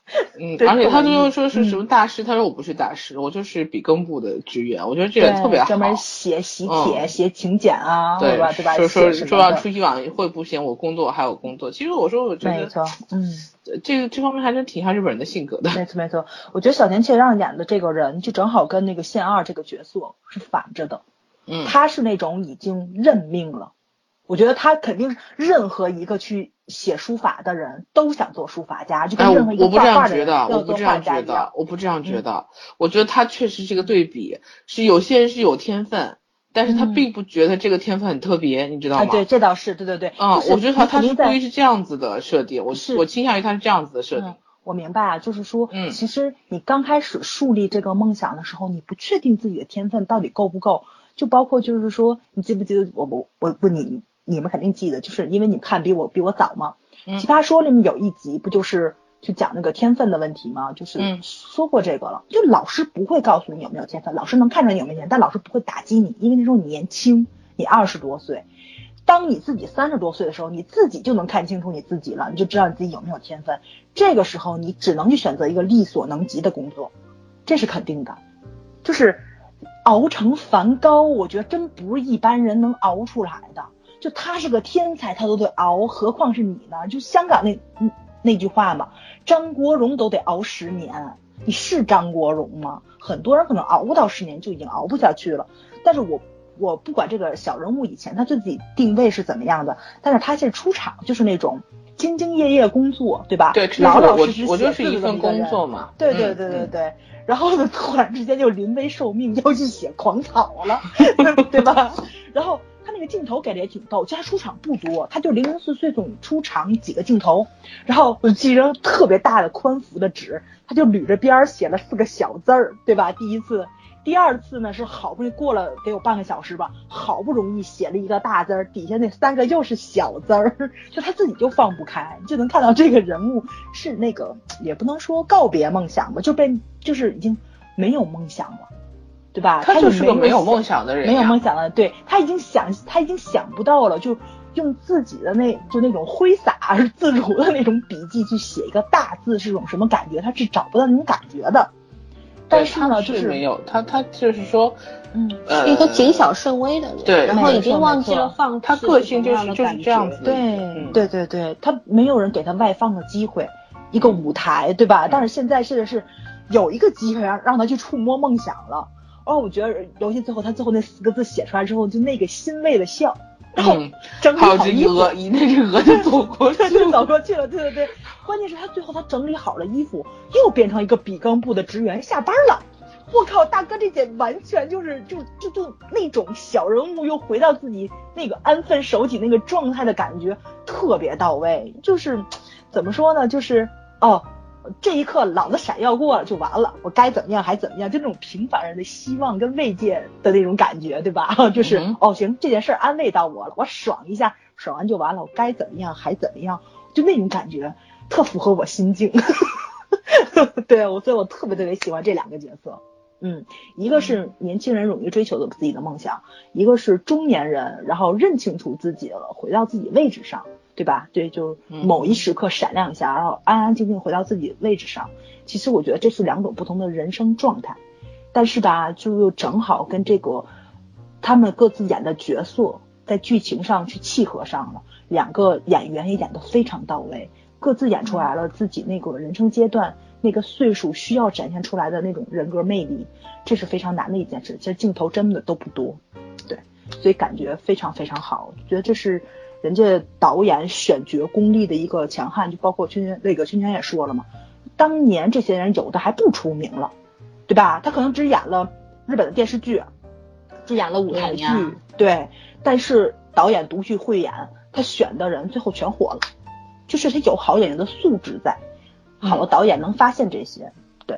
嗯，而且他就说是什么大师，他说我不是大师，我就是笔耕部的职员。我觉得这个特别好，专门写喜帖、写请柬啊，对吧？对吧？说说说要出去晚会不行，我工作还有工作。其实我说我觉得，没错，嗯，这个这方面还真挺像日本人的性格的。没错没错，我觉得小田切让演的这个人就正好跟那个线二这个角色是反着的。嗯，他是那种已经认命了，我觉得他肯定任何一个去写书法的人都想做书法家，就跟任何一个画画的人要做画家一样。我不这样觉得，我觉得他确实是个对比，是有些人是有天分，但是他并不觉得这个天分很特别，你知道吗？对，这倒是，对对对。嗯，我觉得他他是故意是这样子的设定，我我倾向于他是这样子的设定。我明白啊，就是说，嗯，其实你刚开始树立这个梦想的时候，你不确定自己的天分到底够不够。就包括就是说，你记不记得我我我问你，你们肯定记得，就是因为你看比我比我早嘛。奇葩说里面有一集不就是去讲那个天分的问题吗？就是说过这个了。就老师不会告诉你有没有天分，老师能看出来你有没有天分，但老师不会打击你，因为那时候你年轻，你二十多岁。当你自己三十多岁的时候，你自己就能看清楚你自己了，你就知道你自己有没有天分。这个时候你只能去选择一个力所能及的工作，这是肯定的，就是。熬成梵高，我觉得真不是一般人能熬出来的。就他是个天才，他都得熬，何况是你呢？就香港那那句话嘛，张国荣都得熬十年，你是张国荣吗？很多人可能熬不到十年就已经熬不下去了。但是我我不管这个小人物以前他自己定位是怎么样的，但是他现在出场就是那种兢兢业业工作，对吧？对，老老实实我就是一份工作嘛。对对对对对。然后呢，突然之间就临危受命要去写狂草了，对吧？然后他那个镜头给的也挺逗，就他出场不多，他就零零碎碎总出场几个镜头。然后我记着特别大的宽幅的纸，他就捋着边儿写了四个小字儿，对吧？第一次，第二次呢是好不容易过了得有半个小时吧，好不容易写了一个大字儿，底下那三个又是小字儿，就他自己就放不开，就能看到这个人物是那个也不能说告别梦想吧，就被。就是已经没有梦想了，对吧？他就是个没有梦想的人，没有梦想的。对他已经想，他已经想不到了，就用自己的那就那种挥洒而自如的那种笔记去写一个大字是种什么感觉，他是找不到那种感觉的。但是呢，就是没有他，他就是说，嗯，一个谨小慎微的人，对，然后已经忘记了放他个性就是就是这样子，对，对对对，他没有人给他外放的机会，一个舞台，对吧？但是现在是是有一个机会让让他去触摸梦想了，哦，我觉得尤其最后他最后那四个字写出来之后，就那个欣慰的笑。然后整理好衣服，一那只鹅就走过去，就走过去了。对对对，关键是他最后他整理好了衣服，又变成一个比更部的职员下班了。我靠，大哥这简完全就是就就就那种小人物又回到自己那个安分守己那个状态的感觉特别到位。就是怎么说呢？就是哦。这一刻，老子闪耀过了就完了，我该怎么样还怎么样，就那种平凡人的希望跟慰藉的那种感觉，对吧？就是哦，行，这件事安慰到我了，我爽一下，爽完就完了，我该怎么样还怎么样，就那种感觉，特符合我心境。对我，所以我特别特别喜欢这两个角色。嗯，一个是年轻人勇于追求的自己的梦想，一个是中年人，然后认清楚自己了，回到自己位置上。对吧？对，就某一时刻闪亮一下，然后安安静静回到自己位置上。其实我觉得这是两种不同的人生状态，但是吧，就又正好跟这个他们各自演的角色在剧情上去契合上了。两个演员也演得非常到位，各自演出来了自己那个人生阶段、那个岁数需要展现出来的那种人格魅力，这是非常难的一件事。其实镜头真的都不多，对，所以感觉非常非常好，觉得这是。人家导演选角功力的一个强悍，就包括圈圈那个圈圈也说了嘛，当年这些人有的还不出名了，对吧？他可能只演了日本的电视剧，只演了舞台剧，对。但是导演独具慧眼，他选的人最后全火了，就是他有好演员的素质在，好的导演能发现这些，对，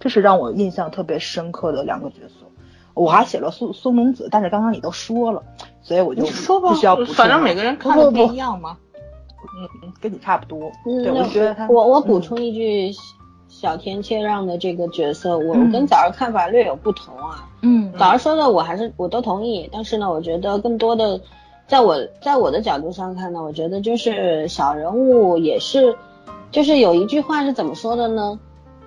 这是让我印象特别深刻的两个角色。我还写了松松隆子，但是刚刚你都说了。所以我就不需要补充，反正每个人看的不一样嘛。嗯嗯，跟你差不多。对，我觉得他我我补充一句，小田切让的这个角色，我跟早儿看法略有不同啊。嗯，早儿说的我还是我都同意，但是呢，我觉得更多的，在我在我的角度上看呢，我觉得就是小人物也是，就是有一句话是怎么说的呢？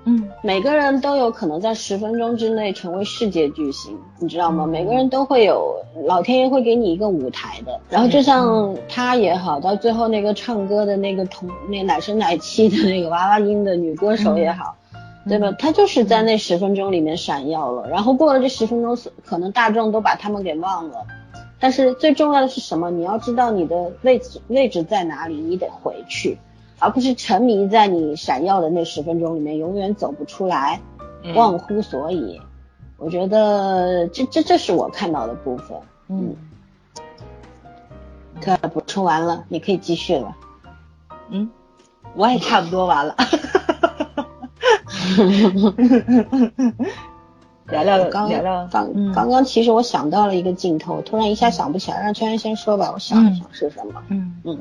嗯，每个人都有可能在十分钟之内成为世界巨星，你知道吗？每个人都会有，老天爷会给你一个舞台的。然后就像他也好，到最后那个唱歌的那个童，那奶声奶气的那个娃娃音的女歌手也好，对吧？他就是在那十分钟里面闪耀了。然后过了这十分钟，可能大众都把他们给忘了。但是最重要的是什么？你要知道你的位置位置在哪里，你得回去。而不是沉迷在你闪耀的那十分钟里面，永远走不出来，忘乎所以。我觉得这这这是我看到的部分。嗯，可，补充完了，你可以继续了。嗯，我也差不多完了。聊聊刚聊聊刚刚刚，其实我想到了一个镜头，突然一下想不起来，让圈圈先说吧，我想一想是什么。嗯嗯。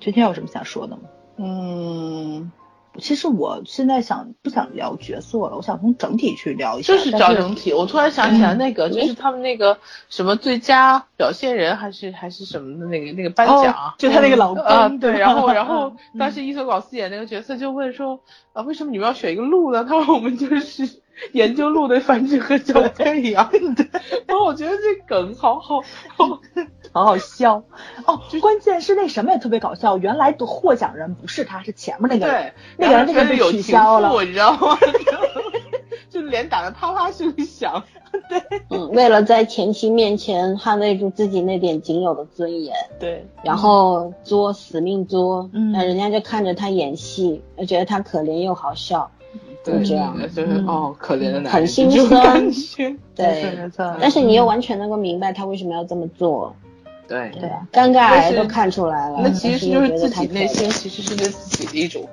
圈圈有什么想说的吗？嗯，其实我现在想不想聊角色了，我想从整体去聊一下。就是聊整体。我突然想起来，那个就是他们那个什么最佳表现人还是还是什么的那个那个颁奖，就他那个老公。对，然后然后当时伊索稿斯演那个角色就问说啊，为什么你们要选一个鹿呢？他说我们就是。研究鹿的繁殖和 交配一样的，然 后我觉得这梗好好好 好好笑哦。关键是那什么也特别搞笑，原来的获奖人不是他，是前面那个人，那个人那个被取消了，你知道吗？就脸打得啪啪声响。对，嗯，为了在前妻面前捍卫住自己那点仅有的尊严，对，然后作死命作，那人家就看着他演戏，觉得他可怜又好笑。就这样，就是哦，可怜的男人，很心酸，对，但是你又完全能够明白他为什么要这么做，对。对啊，尴尬癌都看出来了，那其实就是自己内心其实是对自己的一种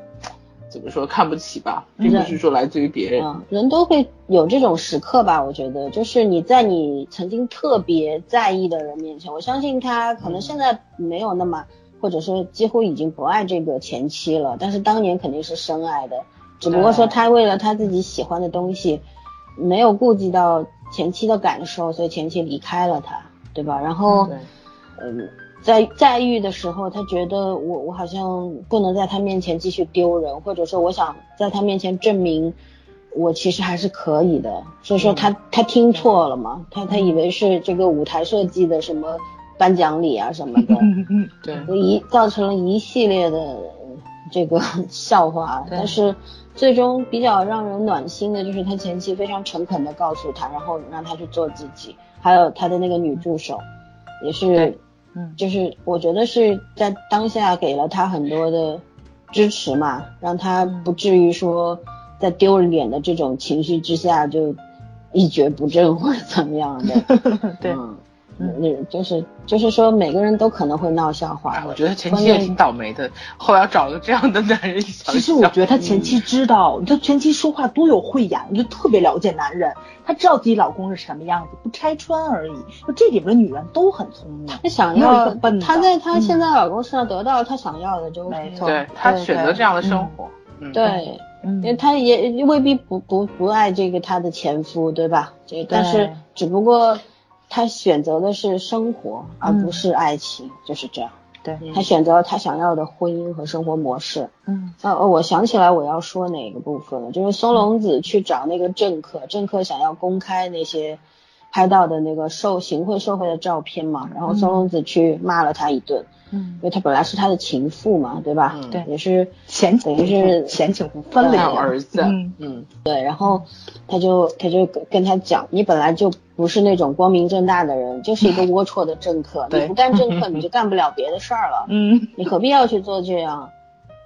怎么说看不起吧，并不是说来自于别人，人都会有这种时刻吧，我觉得就是你在你曾经特别在意的人面前，我相信他可能现在没有那么，或者说几乎已经不爱这个前妻了，但是当年肯定是深爱的。只不过说他为了他自己喜欢的东西，没有顾及到前妻的感受，所以前妻离开了他，对吧？然后，嗯，在在遇的时候，他觉得我我好像不能在他面前继续丢人，或者说我想在他面前证明我其实还是可以的，所以说他他听错了嘛，他他以为是这个舞台设计的什么颁奖礼啊什么的，对，一造成了一系列的。这个 笑话，但是最终比较让人暖心的就是他前妻非常诚恳的告诉他，然后让他去做自己，还有他的那个女助手，也是，嗯，就是我觉得是在当下给了他很多的支持嘛，让他不至于说在丢脸的这种情绪之下就一蹶不振或者怎么样的，对。嗯，就是就是说，每个人都可能会闹笑话。我觉得前妻也挺倒霉的，后来找了这样的男人。其实我觉得他前妻知道，他前妻说话多有慧眼，就特别了解男人，他知道自己老公是什么样子，不拆穿而已。就这里边的女人都很聪明，她想要，她在她现在老公身上得到她想要的就没错。对她选择这样的生活，对，因为他也未必不不不爱这个他的前夫，对吧？这但是只不过。他选择的是生活，而不是爱情，就是这样。对，他选择了他想要的婚姻和生活模式。嗯，呃，我想起来我要说哪个部分了，就是松隆子去找那个政客，政客想要公开那些拍到的那个受行贿受贿的照片嘛，然后松隆子去骂了他一顿。嗯，因为他本来是他的情妇嘛，对吧？对，也是前等于是前情妇分了儿子。嗯嗯，对，然后他就他就跟他讲，你本来就不是那种光明正大的人，就是一个 龌龊的政客。你不干政 客，你就干不了别的事儿了。嗯，你何必要去做这样？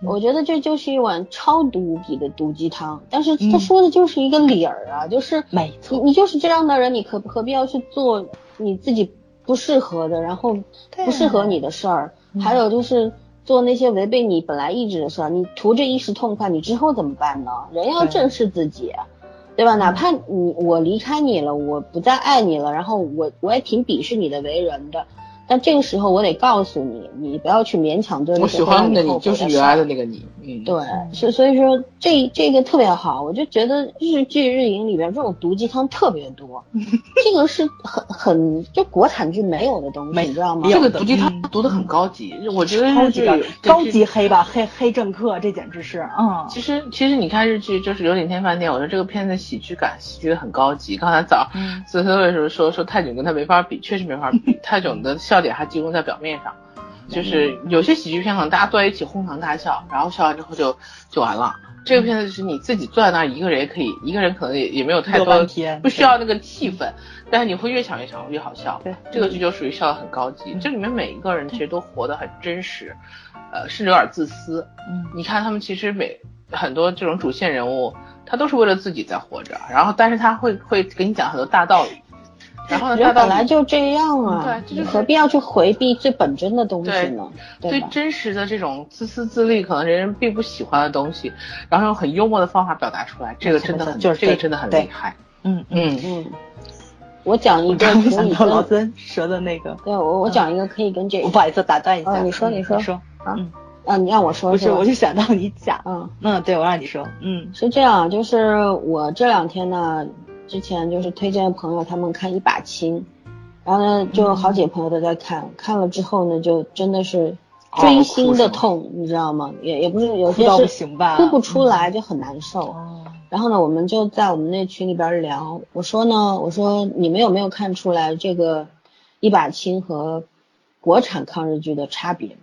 我觉得这就是一碗超毒无比的毒鸡汤。但是他说的就是一个理儿啊，就是没错，你你就是这样的人，你何何必要去做你自己？不适合的，然后不适合你的事儿，还有就是做那些违背你本来意志的事儿，你图这一时痛快，你之后怎么办呢？人要正视自己，对吧？哪怕你我离开你了，我不再爱你了，然后我我也挺鄙视你的为人的。但这个时候我得告诉你，你不要去勉强对我喜欢的你就是原来的那个你，嗯，对，所所以说这这个特别好，我就觉得日剧日影里边这种毒鸡汤特别多，这个是很很就国产剧没有的东西，你知道吗？这个毒鸡汤读的很高级，我觉得超级高级黑吧，黑黑政客，这简直是，嗯。其实其实你看日剧就是《有顶天饭店》，我觉得这个片子喜剧感，喜剧的很高级。刚才早所以为什么说说泰囧跟他没法比，确实没法比，泰囧的笑。点还集中在表面上，就是有些喜剧片可能大家坐在一起哄堂大笑，然后笑完之后就就完了。这个片子就是你自己坐在那儿一个人也可以，一个人可能也也没有太多，不需要那个气氛，但是你会越想越想越好笑。对，这个剧就属于笑的很高级，这里面每一个人其实都活得很真实，呃，甚至有点自私。嗯，你看他们其实每很多这种主线人物，他都是为了自己在活着，然后但是他会会给你讲很多大道理。然后呢？人本来就这样啊，对，何必要去回避最本真的东西呢？最真实的这种自私自利，可能人人并不喜欢的东西，然后用很幽默的方法表达出来，这个真的很，就是这个真的很厉害。嗯嗯嗯。我讲一个可以跟老孙说的那个，对我我讲一个可以跟这，不好意思打断一下，你说你说说啊啊，你让我说，不是我就想到你讲，嗯嗯，对我让你说，嗯，是这样，就是我这两天呢，之前就是推荐朋友他们看一把青。然后呢，就好几个朋友都在看，看了之后呢，就真的是锥心的痛，你知道吗？也也不是有些是哭不出来，就很难受。然后呢，我们就在我们那群里边聊，我说呢，我说你们有没有看出来这个一把青和国产抗日剧的差别？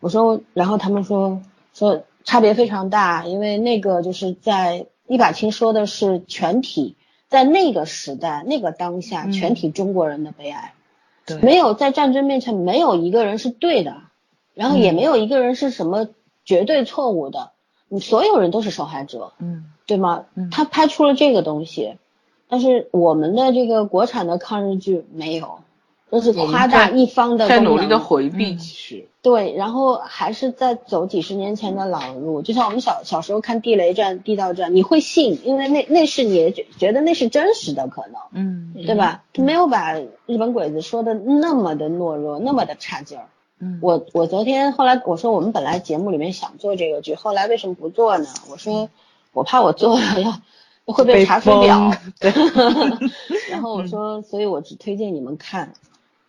我说，然后他们说说差别非常大，因为那个就是在一把青说的是全体。在那个时代，那个当下，全体中国人的悲哀，对，没有在战争面前，没有一个人是对的，然后也没有一个人是什么绝对错误的，你所有人都是受害者，嗯，对吗？他拍出了这个东西，但是我们的这个国产的抗日剧没有。都是夸大一方的，在努力的回避，其实对，然后还是在走几十年前的老路，就像我们小小时候看地雷战、地道战，你会信，因为那那是你觉觉得那是真实的可能，嗯，对吧？他没有把日本鬼子说的那么的懦弱，那么的差劲儿。嗯，我我昨天后来我说我们本来节目里面想做这个剧，后来为什么不做呢？我说我怕我做了要会被查水表。对 然后我说，所以我只推荐你们看。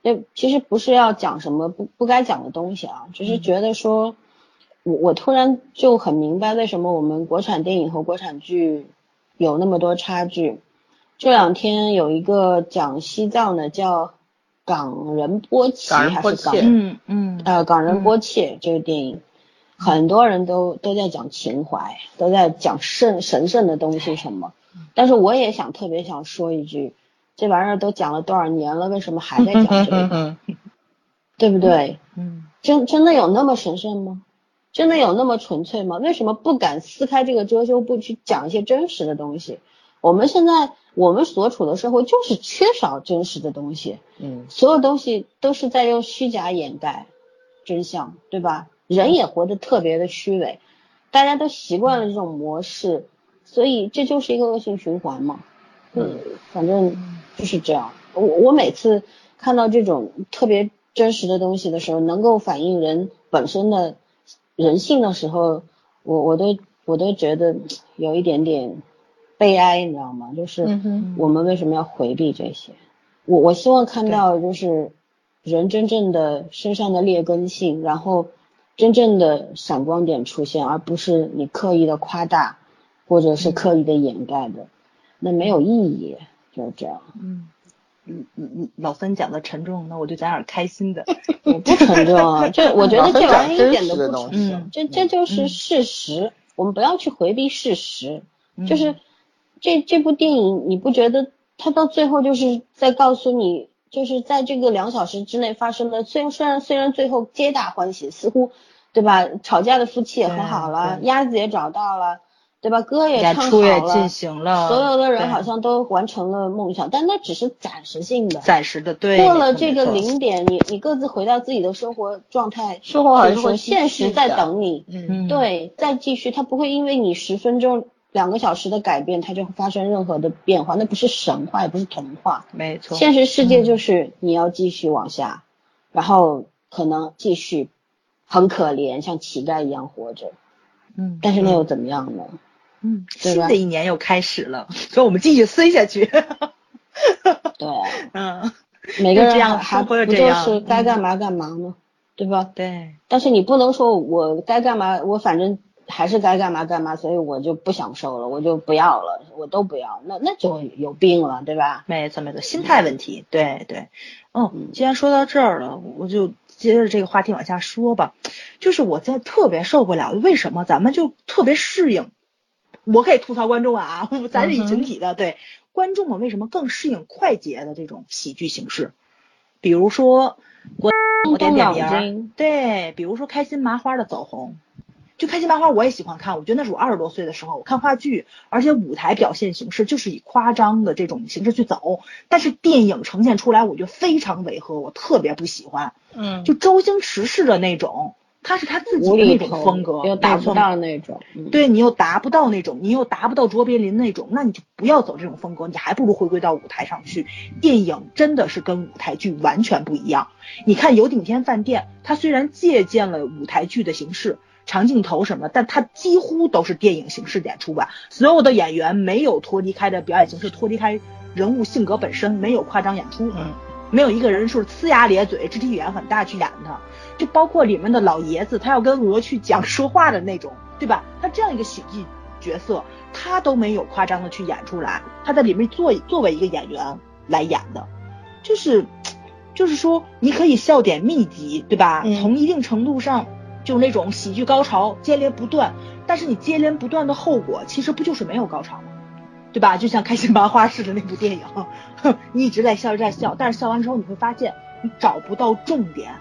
那其实不是要讲什么不不该讲的东西啊，只是觉得说，我我突然就很明白为什么我们国产电影和国产剧有那么多差距。这两天有一个讲西藏的叫《港人波切》还是港嗯嗯呃港人波切这个电影，很多人都都在讲情怀，都在讲圣神圣的东西什么，但是我也想特别想说一句。这玩意儿都讲了多少年了，为什么还在讲这个？对不对？嗯，真真的有那么神圣吗？真的有那么纯粹吗？为什么不敢撕开这个遮羞布去讲一些真实的东西？我们现在我们所处的社会就是缺少真实的东西，嗯，所有东西都是在用虚假掩盖真相，对吧？人也活得特别的虚伪，大家都习惯了这种模式，所以这就是一个恶性循环嘛。嗯，反正。就是这样，我我每次看到这种特别真实的东西的时候，能够反映人本身的人性的时候，我我都我都觉得有一点点悲哀，你知道吗？就是我们为什么要回避这些？我我希望看到就是人真正的身上的劣根性，然后真正的闪光点出现，而不是你刻意的夸大或者是刻意的掩盖的，那没有意义。就是这样，嗯嗯嗯嗯，老三讲的沉重，那我就讲点开心的。不沉重啊，这我觉得这玩意儿一点都不沉重，这这就是事实，我们不要去回避事实。就是这这部电影，你不觉得它到最后就是在告诉你，就是在这个两小时之内发生的，虽然虽然虽然最后皆大欢喜，似乎对吧？吵架的夫妻也和好了，鸭子也找到了。对吧？歌也唱好了，所有的人好像都完成了梦想，但那只是暂时性的，暂时的。对，过了这个零点，你你各自回到自己的生活状态，生活还是会现实在等你。嗯，对，再继续，它不会因为你十分钟、两个小时的改变，它就发生任何的变化。那不是神话，也不是童话。没错，现实世界就是你要继续往下，然后可能继续很可怜，像乞丐一样活着。嗯，但是那又怎么样呢？嗯，新的一年又开始了，所以我们继续塞下去。对，嗯，每个人还不就是该干嘛干嘛吗？对吧？对。但是你不能说我该干嘛，我反正还是该干嘛干嘛，所以我就不享受了，我就不要了，我都不要，那那就有病了，对吧？没错没错，心态问题。对对。哦，既然说到这儿了，我就接着这个话题往下说吧。就是我在特别受不了，为什么咱们就特别适应？我可以吐槽观众啊，咱是以群体的对观众们为什么更适应快捷的这种喜剧形式？比如说我点点名，对，比如说开心麻花的走红，就开心麻花我也喜欢看，我觉得那是我二十多岁的时候我看话剧，而且舞台表现形式就是以夸张的这种形式去走，但是电影呈现出来我觉得非常违和，我特别不喜欢。嗯，就周星驰式的那种。他是他自己的那种风格，又达不到那种，对你又达不到那种，你又达不到卓别林那种，那你就不要走这种风格，你还不如回归到舞台上去。电影真的是跟舞台剧完全不一样。你看《有顶天饭店》，它虽然借鉴了舞台剧的形式、长镜头什么，但它几乎都是电影形式演出吧。所有的演员没有脱离开的表演形式，脱离开人物性格本身，没有夸张演出，嗯，没有一个人是呲牙咧嘴、肢体语言很大去演他。就包括里面的老爷子，他要跟鹅去讲说话的那种，对吧？他这样一个喜剧角色，他都没有夸张的去演出来，他在里面作作为一个演员来演的，就是，就是说你可以笑点密集，对吧？从一定程度上，就那种喜剧高潮接连不断，但是你接连不断的后果，其实不就是没有高潮吗？对吧？就像开心麻花似的那部电影，你一直在笑，一直在笑，但是笑完之后你会发现你找不到重点。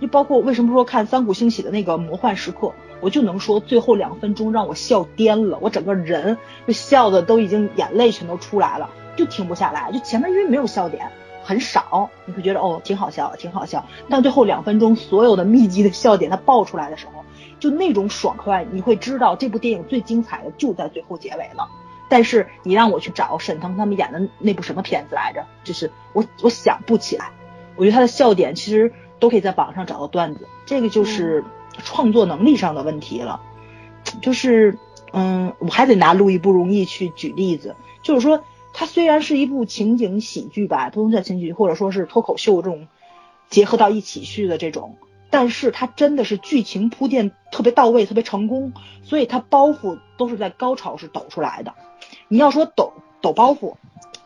就包括为什么说看三谷兴起的那个魔幻时刻，我就能说最后两分钟让我笑颠了，我整个人就笑的都已经眼泪全都出来了，就停不下来。就前面因为没有笑点很少，你会觉得哦挺好笑，挺好笑。但最后两分钟所有的密集的笑点它爆出来的时候，就那种爽快，你会知道这部电影最精彩的就在最后结尾了。但是你让我去找沈腾他们演的那部什么片子来着，就是我我想不起来。我觉得他的笑点其实。都可以在网上找到段子，这个就是创作能力上的问题了。就是嗯，我还得拿《路易不容易》去举例子，就是说，它虽然是一部情景喜剧吧，不能叫情景剧，或者说是脱口秀这种结合到一起去的这种，但是它真的是剧情铺垫特别到位，特别成功，所以它包袱都是在高潮时抖出来的。你要说抖抖包袱，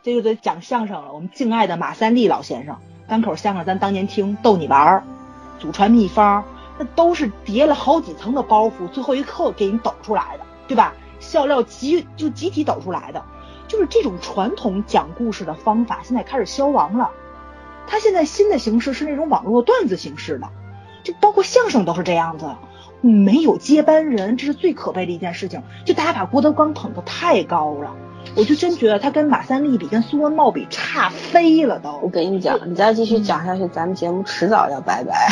这就得讲相声了。我们敬爱的马三立老先生，单口相声咱当年听逗你玩儿，祖传秘方。那都是叠了好几层的包袱，最后一刻给你抖出来的，对吧？笑料集就集体抖出来的，就是这种传统讲故事的方法现在开始消亡了。它现在新的形式是那种网络段子形式的，就包括相声都是这样子，没有接班人，这是最可悲的一件事情。就大家把郭德纲捧得太高了。我就真觉得他跟马三立比，跟苏文茂比差飞了都。我跟你讲，你再继续讲下去，咱们节目迟早要拜拜。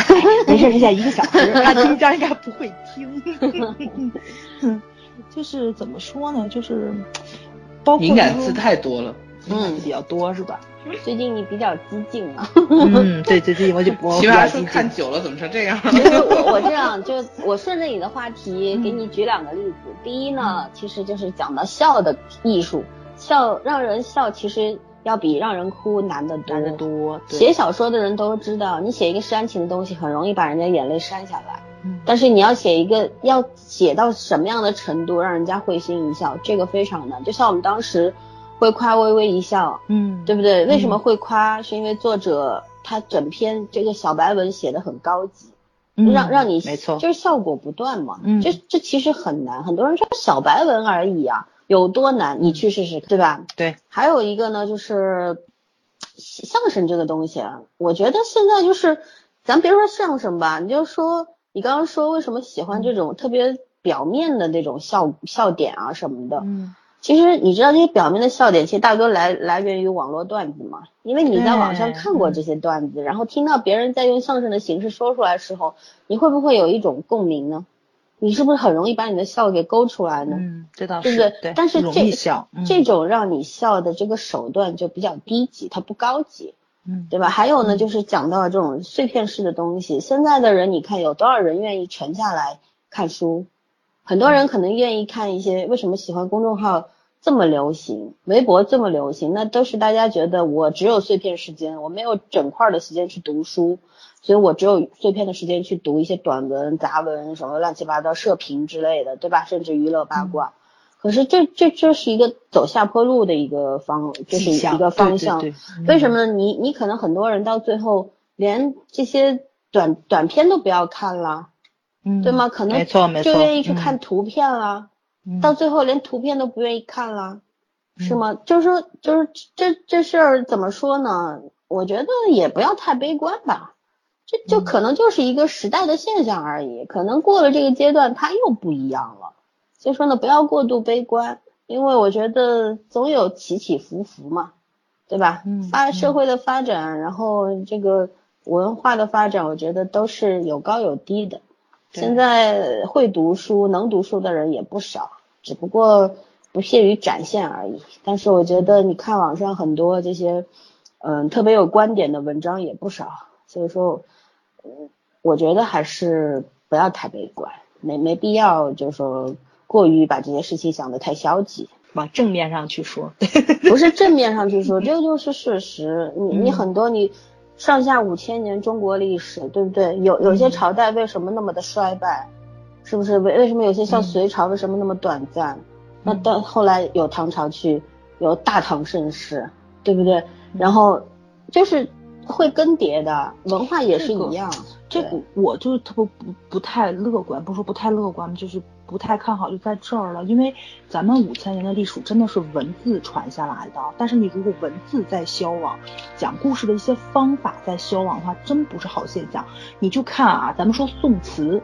没事，剩下一个小时，他听这应该不会听。就是怎么说呢？就是包括敏感词太多了，嗯，比较多是吧？最近你比较激进啊。嗯，对，最近我就 我。奇葩说看久了怎么成这样？其实我我这样就我顺着你的话题给你举两个例子。第一呢，其实就是讲到笑的艺术，笑让人笑其实要比让人哭难得多。难得多。写小说的人都知道，你写一个煽情的东西很容易把人家眼泪煽下来。嗯。但是你要写一个要写到什么样的程度让人家会心一笑，这个非常难。就像我们当时。会夸微微一笑，嗯，对不对？为什么会夸？是因为作者他整篇这个小白文写的很高级，让让你没错，就是效果不断嘛。嗯，这这其实很难。很多人说小白文而已啊，有多难？你去试试，对吧？对。还有一个呢，就是相声这个东西啊，我觉得现在就是，咱别说相声吧，你就说你刚刚说为什么喜欢这种特别表面的那种笑笑点啊什么的，嗯。其实你知道这些表面的笑点，其实大多来来源于网络段子嘛？因为你在网上看过这些段子，然后听到别人在用相声的形式说出来的时候，你会不会有一种共鸣呢？你是不是很容易把你的笑给勾出来呢？嗯，这倒是，对不对？但是这这种让你笑的这个手段就比较低级，它不高级，嗯，对吧？还有呢，就是讲到这种碎片式的东西，现在的人你看有多少人愿意沉下来看书？很多人可能愿意看一些，为什么喜欢公众号这么流行，微博这么流行？那都是大家觉得我只有碎片时间，我没有整块的时间去读书，所以我只有碎片的时间去读一些短文、杂文，什么乱七八糟社评之类的，对吧？甚至娱乐八卦。可是这这这是一个走下坡路的一个方，就是一个方向。为什么呢？你你可能很多人到最后连这些短短片都不要看了。对吗？可能就愿意去看图片了，到最后连图片都不愿意看了，是吗？就是说，就是这这事儿怎么说呢？我觉得也不要太悲观吧，这就可能就是一个时代的现象而已。可能过了这个阶段，它又不一样了。所以说呢，不要过度悲观，因为我觉得总有起起伏伏嘛，对吧？发社会的发展，然后这个文化的发展，我觉得都是有高有低的。现在会读书、能读书的人也不少，只不过不屑于展现而已。但是我觉得，你看网上很多这些，嗯，特别有观点的文章也不少。所以说，嗯，我觉得还是不要太悲观，没没必要，就是说过于把这件事情想得太消极。往正面上去说，不是正面上去说，这个就是事实。你你很多你。上下五千年中国历史，对不对？有有些朝代为什么那么的衰败？是不是为为什么有些像隋朝为什么那么短暂？那到后来有唐朝去，有大唐盛世，对不对？然后就是会更迭的，文化也是一样。这个我就是特别不不太乐观，不说不太乐观，就是。不太看好就在这儿了，因为咱们五千年的历史真的是文字传下来的，但是你如果文字在消亡，讲故事的一些方法在消亡的话，真不是好现象。你就看啊，咱们说宋词，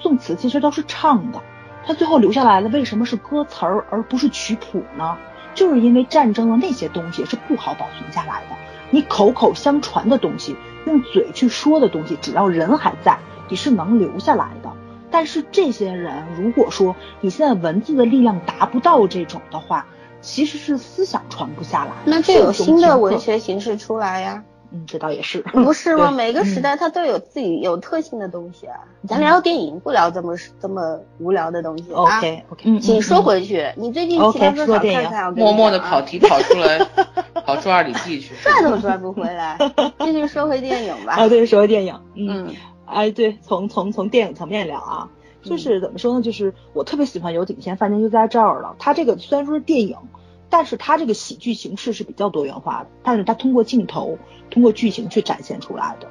宋词其实都是唱的，它最后留下来的为什么是歌词儿而不是曲谱呢？就是因为战争的那些东西是不好保存下来的，你口口相传的东西，用嘴去说的东西，只要人还在，你是能留下来的。但是这些人，如果说你现在文字的力量达不到这种的话，其实是思想传不下来。那就有新的文学形式出来呀。嗯，这倒也是。不是吗？每个时代它都有自己有特性的东西啊。咱聊电影，不聊这么这么无聊的东西啊。OK OK，请说回去。你最近其他多少看看？默默的跑题跑出来，跑出二里地去，拽都拽不回来。继续说回电影吧。啊，对，说回电影。嗯，哎，对，从从从电影层面聊啊，就是怎么说呢？就是我特别喜欢《有顶天饭店》就在这儿了。它这个虽然说是电影。但是它这个喜剧形式是比较多元化的，但是它通过镜头、通过剧情去展现出来的，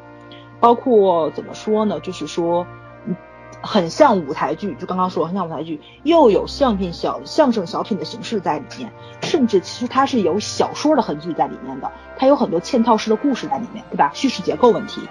包括怎么说呢？就是说，很像舞台剧，就刚刚说很像舞台剧，又有相声小相声小品的形式在里面，甚至其实它是有小说的痕迹在里面的，它有很多嵌套式的故事在里面，对吧？叙事结构问题，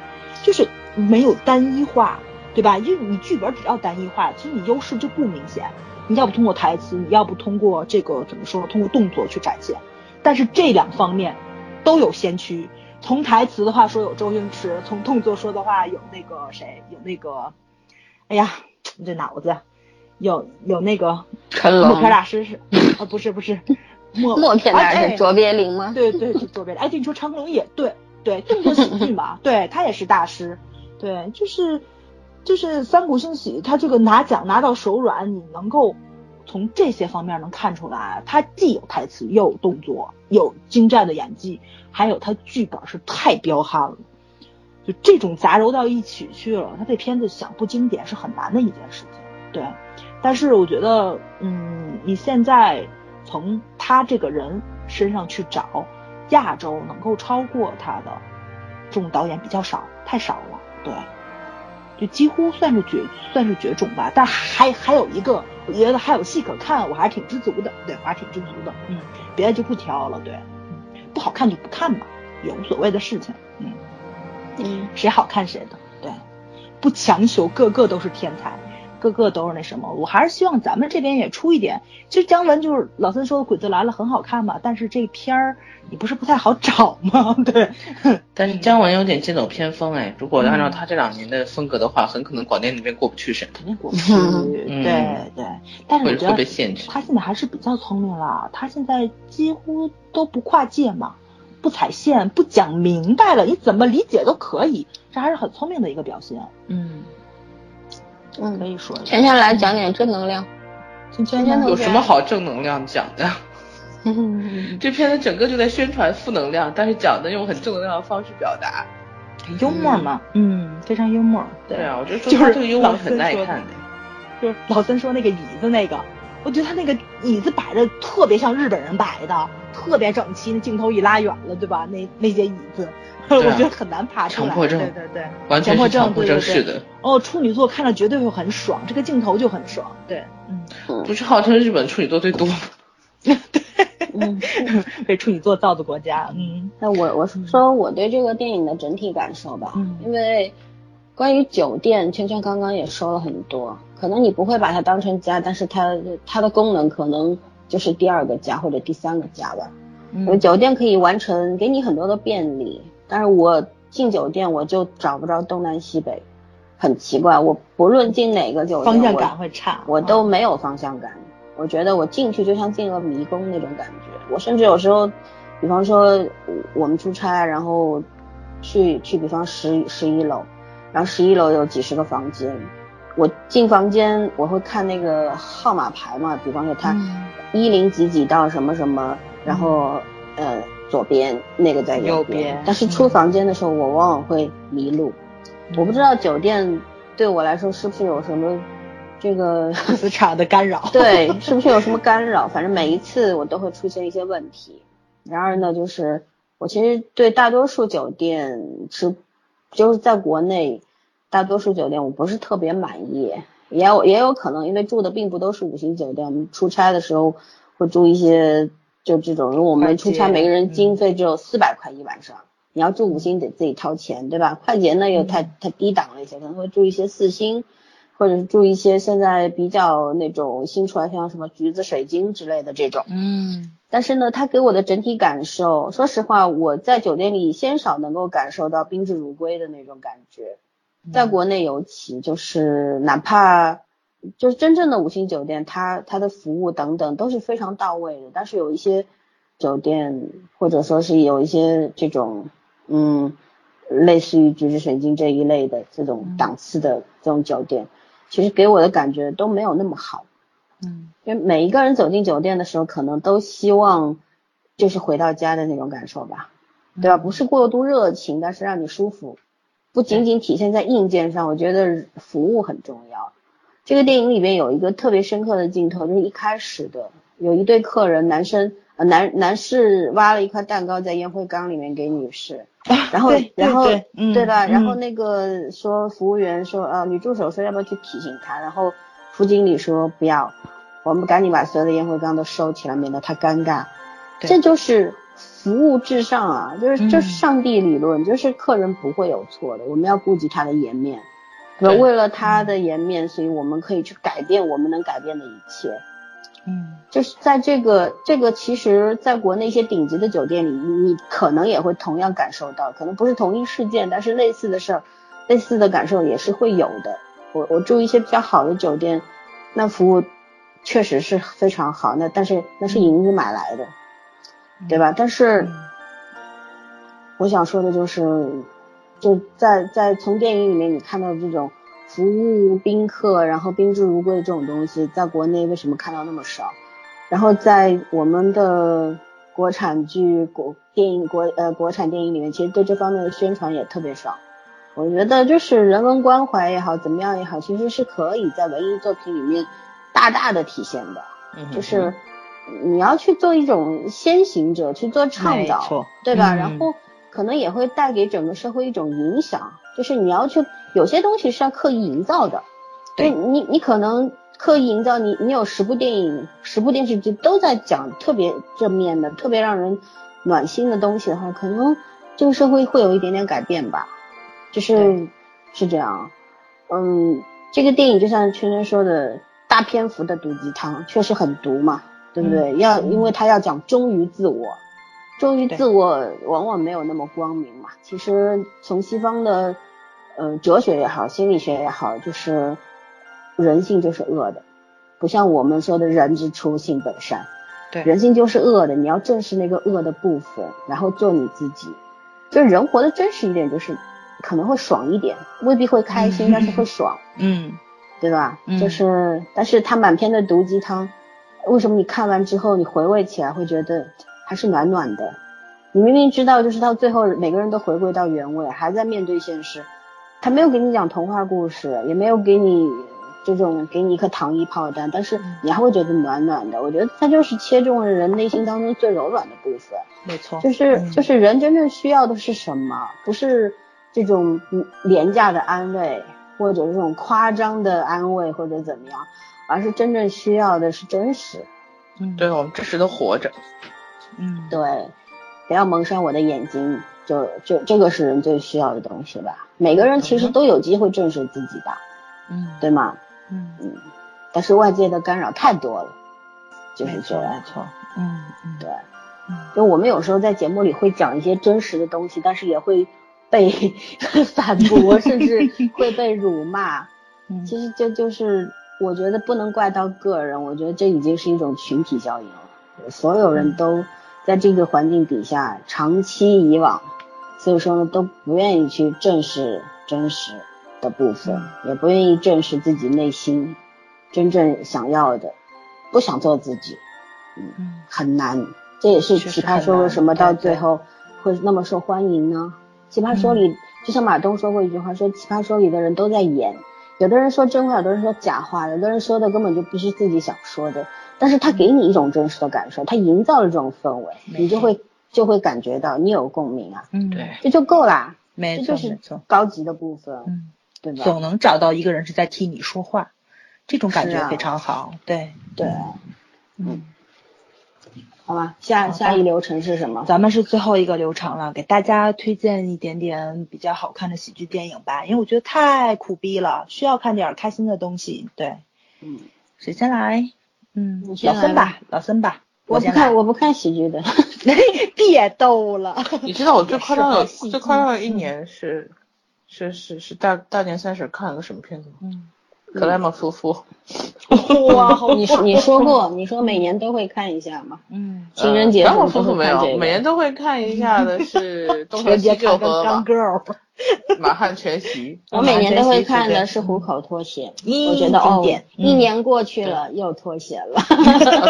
就是没有单一化，对吧？因为你剧本只要单一化，其实你优势就不明显。你要不通过台词，你要不通过这个怎么说？通过动作去展现。但是这两方面都有先驱。从台词的话说有周星驰，从动作说的话有那个谁？有那个，哎呀，你这脑子有有那个默片大师是啊？不是不是 默默片大师卓别林吗？对对，卓别林。哎，对你说成龙也对对，动作喜剧嘛，对他也是大师。对，就是。就是三股兴喜，他这个拿奖拿到手软，你能够从这些方面能看出来，他既有台词，又有动作，有精湛的演技，还有他剧本是太彪悍了，就这种杂糅到一起去了，他这片子想不经典是很难的一件事情。对，但是我觉得，嗯，你现在从他这个人身上去找亚洲能够超过他的这种导演比较少，太少了。对。就几乎算是绝算是绝种吧，但还还有一个，我觉得还有戏可看，我还是挺知足的，对，我还挺知足的，嗯，别的就不挑了，对，嗯，不好看就不看吧，也无所谓的事情，嗯，嗯，谁好看谁的，对，不强求个个都是天才。个个都是那什么，我还是希望咱们这边也出一点。其实姜文就是老三说的《鬼子来了》很好看嘛，但是这片儿你不是不太好找吗？对。但是姜文有点剑走偏锋哎，如果按照他这两年的风格的话，很可能广电那边过不去审。肯定过不去。对对。但是我觉得他现在还是比较聪明了，他现在几乎都不跨界嘛，不踩线，不讲明白了，你怎么理解都可以，这还是很聪明的一个表现。嗯。嗯，可以说。全天来讲点正能量。全天有什么好正能量讲的？这片子整个就在宣传负能量，但是讲的用很正能量的方式表达，幽默嘛，嗯，非常幽默。对啊，我觉得就是这个幽默很耐看的。就是老孙说那个椅子那个，我觉得他那个椅子摆的特别像日本人摆的，特别整齐。那镜头一拉远了，对吧？那那些椅子。我觉得很难爬出来，强迫症，对对对，完全是强迫症式的。哦，处女座看了绝对会很爽，这个镜头就很爽。对，嗯，不是号称日本处女座最多吗？对，嗯，被处女座造的国家。嗯，那我我说我对这个电影的整体感受吧，因为关于酒店，圈圈刚刚也说了很多，可能你不会把它当成家，但是它它的功能可能就是第二个家或者第三个家吧。嗯，酒店可以完成给你很多的便利。但是我进酒店我就找不着东南西北，很奇怪。我不论进哪个酒店，方向感会差，我都没有方向感。我觉得我进去就像进了迷宫那种感觉。我甚至有时候，比方说我们出差，然后去去，比方十十一楼，然后十一楼有几十个房间，我进房间我会看那个号码牌嘛，比方说他一零几几到什么什么，然后呃。左边那个在右边，但是出房间的时候我往往会迷路，我不知道酒店对我来说是不是有什么这个磁场的干扰，对，是不是有什么干扰？反正每一次我都会出现一些问题。然而呢，就是我其实对大多数酒店是就是在国内大多数酒店我不是特别满意，也有也有可能因为住的并不都是五星酒店，我们出差的时候会住一些。就这种，因为我们出差，每个人经费只有四百块一晚上，你要住五星得自己掏钱，对吧？快捷呢又太太低档了一些，可能会住一些四星，或者是住一些现在比较那种新出来像什么橘子水晶之类的这种。嗯。但是呢，它给我的整体感受，说实话，我在酒店里鲜少能够感受到宾至如归的那种感觉，在国内尤其就是哪怕。就是真正的五星酒店，它它的服务等等都是非常到位的。但是有一些酒店或者说是有一些这种嗯，类似于橘子水晶这一类的这种档次的这种酒店，其实给我的感觉都没有那么好。嗯，因为每一个人走进酒店的时候，可能都希望就是回到家的那种感受吧，对吧？不是过度热情，但是让你舒服。不仅仅体现在硬件上，我觉得服务很重要。这个电影里面有一个特别深刻的镜头，就是一开始的有一对客人，男生呃男男士挖了一块蛋糕在烟灰缸里面给女士，然后然后对吧？然后那个说服务员说呃女助手说要不要去提醒他，然后副经理说不要，我们赶紧把所有的烟灰缸都收起来，免得他尴尬。这就是。服务至上啊，就是就是上帝理论，就是客人不会有错的，我们要顾及他的颜面，对为了他的颜面，所以我们可以去改变我们能改变的一切。嗯，就是在这个这个，其实在国内一些顶级的酒店里，你可能也会同样感受到，可能不是同一事件，但是类似的事儿，类似的感受也是会有的。我我住一些比较好的酒店，那服务确实是非常好，那但是那是银子买来的。对吧？但是我想说的就是，就在在从电影里面你看到这种服务宾客，然后宾至如归的这种东西，在国内为什么看到那么少？然后在我们的国产剧、国电影、国呃国产电影里面，其实对这方面的宣传也特别少。我觉得就是人文关怀也好，怎么样也好，其实是可以在文艺作品里面大大的体现的，嗯就是。你要去做一种先行者，去做倡导，对吧？然后可能也会带给整个社会一种影响，就是你要去有些东西是要刻意营造的，对你你可能刻意营造，你你有十部电影、十部电视剧都在讲特别正面的、特别让人暖心的东西的话，可能这个社会会有一点点改变吧，就是是这样。嗯，这个电影就像圈圈说的，大篇幅的毒鸡汤，确实很毒嘛。对不对？要，因为他要讲忠于自我，忠于自我往往没有那么光明嘛。其实从西方的，呃，哲学也好，心理学也好，就是人性就是恶的，不像我们说的人之初性本善，对，人性就是恶的。你要正视那个恶的部分，然后做你自己。就是人活得真实一点，就是可能会爽一点，未必会开心，但是会爽，嗯，对吧？就是，但是他满篇的毒鸡汤。为什么你看完之后，你回味起来会觉得还是暖暖的？你明明知道，就是到最后每个人都回归到原位，还在面对现实。他没有给你讲童话故事，也没有给你这种给你一颗糖衣炮弹，但是你还会觉得暖暖的。我觉得他就是切中了人内心当中最柔软的部分。没错，就是就是人真正需要的是什么？不是这种廉价的安慰，或者这种夸张的安慰，或者怎么样。而是真正需要的是真实，嗯，对，我们真实的活着，嗯，对，不要蒙上我的眼睛，就就这个是人最需要的东西吧。每个人其实都有机会正视自己的，嗯，对吗？嗯嗯，但是外界的干扰太多了，就是这样，没错，嗯嗯，对，就我们有时候在节目里会讲一些真实的东西，但是也会被 反驳，甚至会被辱骂。其实这就是。我觉得不能怪到个人，我觉得这已经是一种群体效应了。所有人都在这个环境底下长期以往，所以说呢都不愿意去正视真实的部分，也不愿意正视自己内心真正想要的，不想做自己，嗯，很难。这也是奇葩说为什么到最后会那么受欢迎呢？奇葩说里就像马东说过一句话，说奇葩说里的人都在演。有的人说真话，有的人说假话，有的人说的根本就不是自己想说的，但是他给你一种真实的感受，他营造了这种氛围，你就会就会感觉到你有共鸣啊，嗯，对，这就够啦，没错，没错，高级的部分，嗯，对吧？总能找到一个人是在替你说话，这种感觉非常好，对，对，嗯。好吧，下下一流程是什么？咱们是最后一个流程了，给大家推荐一点点比较好看的喜剧电影吧，因为我觉得太苦逼了，需要看点开心的东西。对，嗯，谁先来？嗯，老孙吧，老孙吧。我不看，我不看喜剧的。别逗了。你知道我最夸张的最夸张的一年是是是是大大年三十看了个什么片子吗？嗯。克莱默夫妇。哇，你你说过，你说每年都会看一下嘛？嗯，情人节我夫妇没有，每年都会看一下的 是东成西就和满 汉全席。我每年都会看的是虎口脱鞋，我觉得哦，一年过去了又脱鞋了。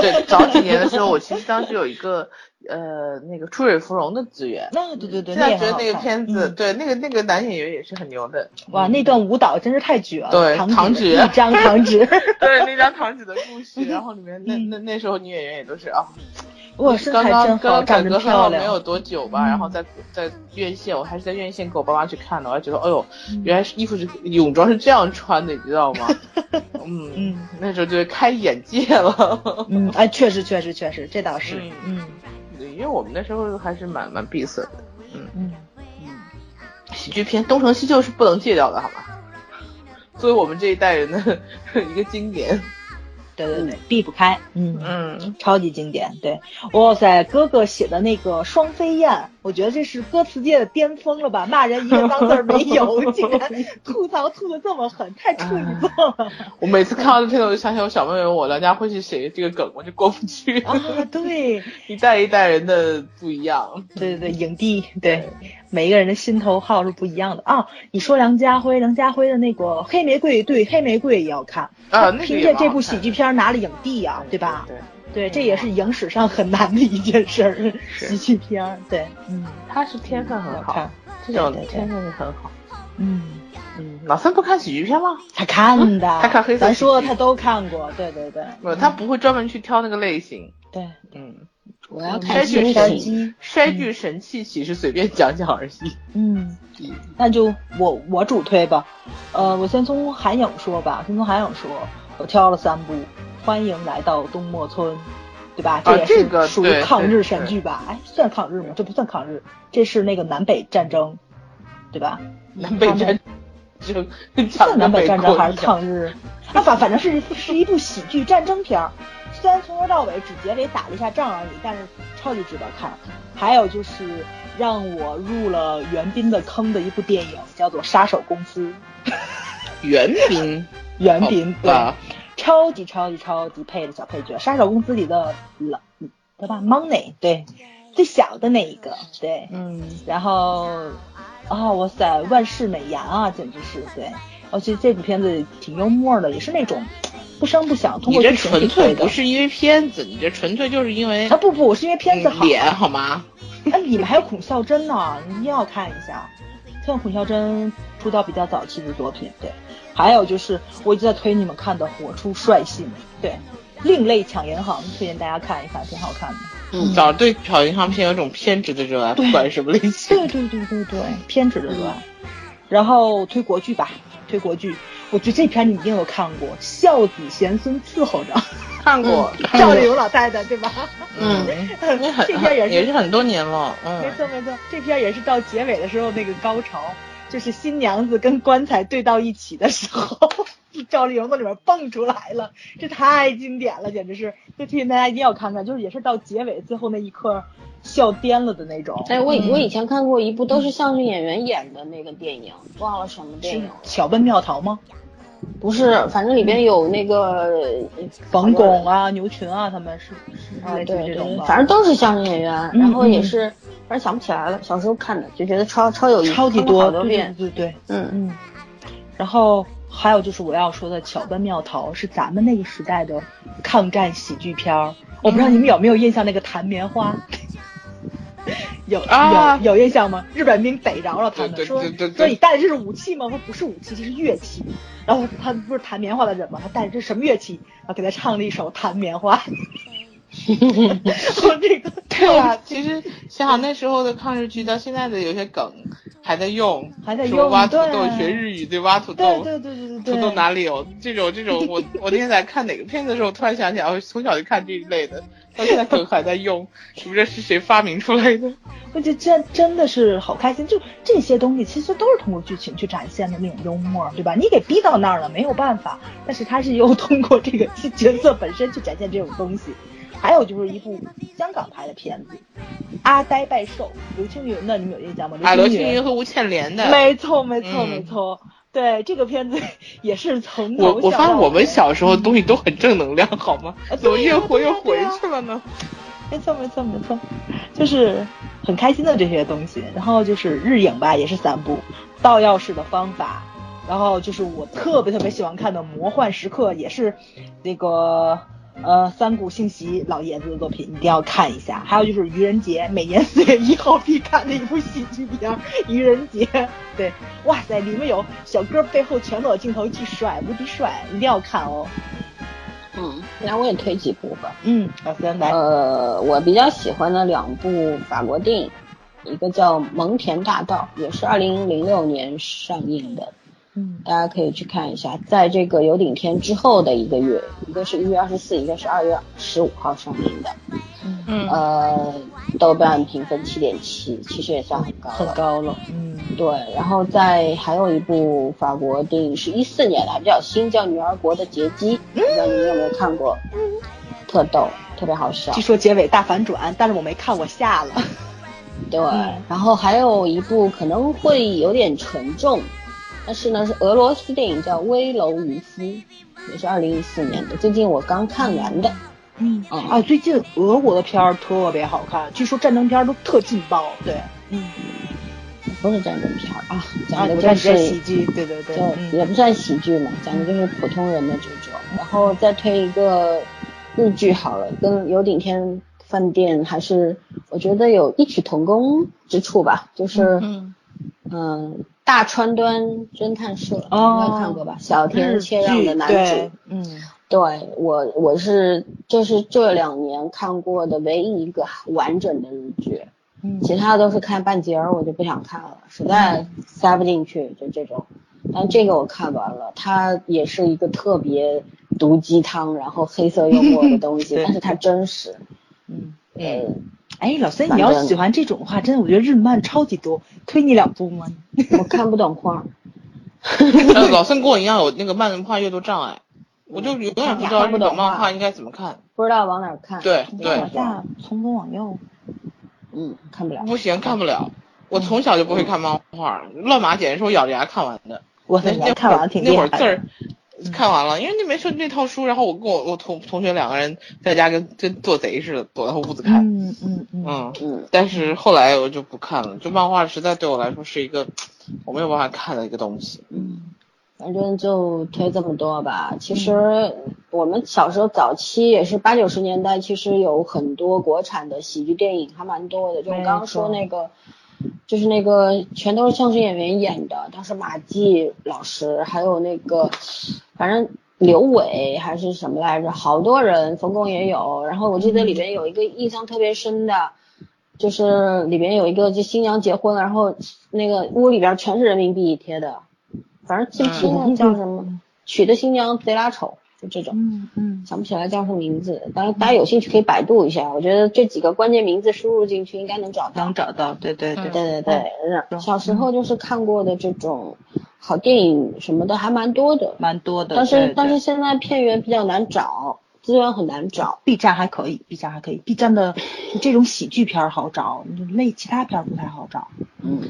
对，早几年的时候，我其实当时有一个。呃，那个出水芙蓉的资源，那对对对，现在觉得那个片子，对那个那个男演员也是很牛的。哇，那段舞蹈真是太绝了。对，唐纸，一张唐纸。对，那张唐纸的故事，然后里面那那那时候女演员也都是啊，哇，刚刚刚改革开放没有多久吧，然后在在院线，我还是在院线跟我爸妈去看的，我还觉得，哎呦，原来是衣服是泳装是这样穿的，你知道吗？嗯嗯，那时候就开眼界了。嗯，哎，确实确实确实，这倒是，嗯。因为我们那时候还是蛮蛮闭塞的，嗯嗯嗯，喜剧片《东成西就》是不能戒掉的，好吗？作为我们这一代人的一个经典。对对对，避不开，嗯嗯，超级经典，对，哇塞，哥哥写的那个双飞燕，我觉得这是歌词界的巅峰了吧？骂人一个脏字没有，竟然吐槽吐的这么狠，太处女座了。我每次看到这片，我就想起我小妹妹我梁家辉是谁这个梗，我就过不去。啊，对，一代一代人的不一样。对对对，影帝，对。每一个人的心头号是不一样的啊！你说梁家辉，梁家辉的那个《黑玫瑰》，对，《黑玫瑰》也要看啊。凭借这部喜剧片拿了影帝啊，对吧？对对，这也是影史上很难的一件事儿。喜剧片，对，嗯，他是天分很好，这种天分是很好。嗯嗯，老三不看喜剧片吗？他看的，他看黑色。咱说他都看过，对对对。不，他不会专门去挑那个类型。对，嗯。我要看剧神器，衰剧神器岂是随便讲讲而已？嗯，那就我我主推吧。呃，我先从韩影说吧，先从韩影说，我挑了三部，欢迎来到东莫村，对吧？这也是属于抗日神剧吧？哎，算抗日吗？这不算抗日，这是那个南北战争，对吧？南北战就算南北战争还是抗日？啊，反反正是是一部喜剧战争片儿。虽然从头到尾只结尾打了一下仗而已，但是超级值得看。还有就是让我入了袁彬的坑的一部电影，叫做《杀手公司》。袁彬，袁彬，对，超级超级超级配的小配角，《杀手公司》里的老，对吧？Money，对，最小的那一个，对，嗯，然后，啊，哇塞，万世美颜啊，简直是，对，我觉得这部片子挺幽默的，也是那种。不声不响，通过你这纯粹不是因为片子，你这纯粹就是因为啊不不，我是因为片子好脸好吗？哎，里面还有孔孝真呢，你一定要看一下。像孔孝真出道比较早期的作品，对。还有就是我一直在推你们看的《活出帅性》，对，另类抢银行，推荐大家看一看，挺好看的。嗯，早对抢银行片有种偏执的热爱，不管什么类型。对对对对对，偏执的热爱。然后推国剧吧，推国剧。我觉得这片你一定有看过，《孝子贤孙伺候着》，看过赵丽蓉老太太对吧？嗯，这片也是也是很多年了。嗯，没错没错，这片也是到结尾的时候那个高潮，就是新娘子跟棺材对到一起的时候，赵丽蓉从里面蹦出来了，这太经典了，简直是，就推荐大家一定要看看，就是也是到结尾最后那一刻。笑颠了的那种。哎，我我以前看过一部都是相声演员演的那个电影，忘了什么电影。了。巧奔妙逃吗？不是，反正里边有那个冯巩啊、牛群啊，他们是是类似这种反正都是相声演员，然后也是，反正想不起来了。小时候看的就觉得超超有意思，超级多，对对对对，嗯嗯。然后还有就是我要说的巧奔妙逃，是咱们那个时代的抗战喜剧片儿。我不知道你们有没有印象那个弹棉花。有有有印象吗？日本兵逮着了他们，说说你带的这是武器吗？说不是武器，这是乐器。然后他不是弹棉花的人吗？他带着这什么乐器？然后给他唱了一首《弹棉花》。说这个 对啊，其实想想那时候的抗日剧，到现在的有些梗还在用，还在用。挖土豆学日语，对挖土豆，对对对对对。土豆哪里有这种这种？我我那天在看哪个片子的时候，突然想起来，我从小就看这一类的。到现在可能还在用，不知道是谁发明出来的。我觉得这真的是好开心，就这些东西其实都是通过剧情去展现的那种幽默，对吧？你给逼到那儿了，没有办法，但是他是又通过这个角色本身去展现这种东西。还有就是一部香港拍的片子《阿呆拜寿》，刘青云的，你们有印象吗？啊，刘青云和吴倩莲的。没错，没错，没错。对这个片子 也是从我我发现我们小时候的东西都很正能量，好吗？怎么越活越回去了呢？没错没错没错，就是很开心的这些东西。然后就是日影吧，也是三部，《盗钥匙的方法》，然后就是我特别特别喜欢看的《魔幻时刻》，也是那个。呃，三谷幸喜老爷子的作品一定要看一下。还有就是愚人节，每年四月一号必看的一部喜剧片《愚人节》。对，哇塞，里面有小哥背后全裸镜头，巨帅，无敌帅，一定要看哦。嗯，那我也推几部吧。嗯，老三来。呃，我比较喜欢的两部法国电影，一个叫《蒙田大道》，也是二零零六年上映的。嗯，大家可以去看一下，在这个有顶天之后的一个月，一个是一月二十四，一个是二月十五号上映的。嗯呃，豆瓣评分七点七，其实也算很高了很高了。嗯，对。然后在还有一部法国电影是一四年的，比较新，叫《女儿国的劫机》，不知道你有没有看过？嗯，特逗，特别好笑。据说结尾大反转，但是我没看，我下了。对。然后还有一部可能会有点沉重。但是呢，是俄罗斯电影叫《危楼渔夫》，也是二零一四年的，最近我刚看完的。嗯啊，最近俄国的片儿特别好看，据说战争片都特劲爆。对，嗯，不是战争片啊，讲的就是喜剧。对对对，就也不算喜剧嘛，讲的就是普通人的这种。然后再推一个日剧好了，跟有顶天饭店还是我觉得有异曲同工之处吧，就是嗯。大川端侦探社应该看过吧？小田切让的男主，嗯，对我我是就是这两年看过的唯一一个完整的日剧，嗯，其他都是看半截儿，我就不想看了，实在塞不进去，就这种。但这个我看完了，它也是一个特别毒鸡汤，然后黑色幽默的东西，但是它真实，嗯，呃。哎，老孙，你要喜欢这种的话，真的，我觉得日漫超级多，推你两部吗？我看不懂画。老孙跟我一样有那个漫画阅读障碍，我就永远不知道日本漫画应该怎么看，不知道往哪看。对对。往下，从左往右。嗯，看不了。不行，看不了。我从小就不会看漫画，乱码简直是我咬着牙看完的。我那看完挺那会儿字儿。看完了，因为那没说那套书，然后我跟我我同同学两个人在家跟跟做贼似的躲在屋子看。嗯嗯嗯嗯。但是后来我就不看了，就漫画实在对我来说是一个我没有办法看的一个东西。嗯，反正就推这么多吧。其实我们小时候早期也是八九十年代，其实有很多国产的喜剧电影还蛮多的。就我刚刚说那个，就是那个全都是相声演员演的，当时马季老师还有那个。反正刘伟还是什么来着，好多人，冯巩也有。然后我记得里边有一个印象特别深的，就是里边有一个就新娘结婚，然后那个屋里边全是人民币贴的，反正记不清了叫什么，娶的新娘贼拉丑。就这种，嗯嗯，想不起来叫什么名字，当然大家有兴趣可以百度一下，我觉得这几个关键名字输入进去应该能找到，能找到，对对对对对对。小时候就是看过的这种好电影什么的还蛮多的，蛮多的，但是但是现在片源比较难找。资源很难找，B 站还可以，B 站还可以，B 站的这种喜剧片好找，类其他片不太好找。嗯，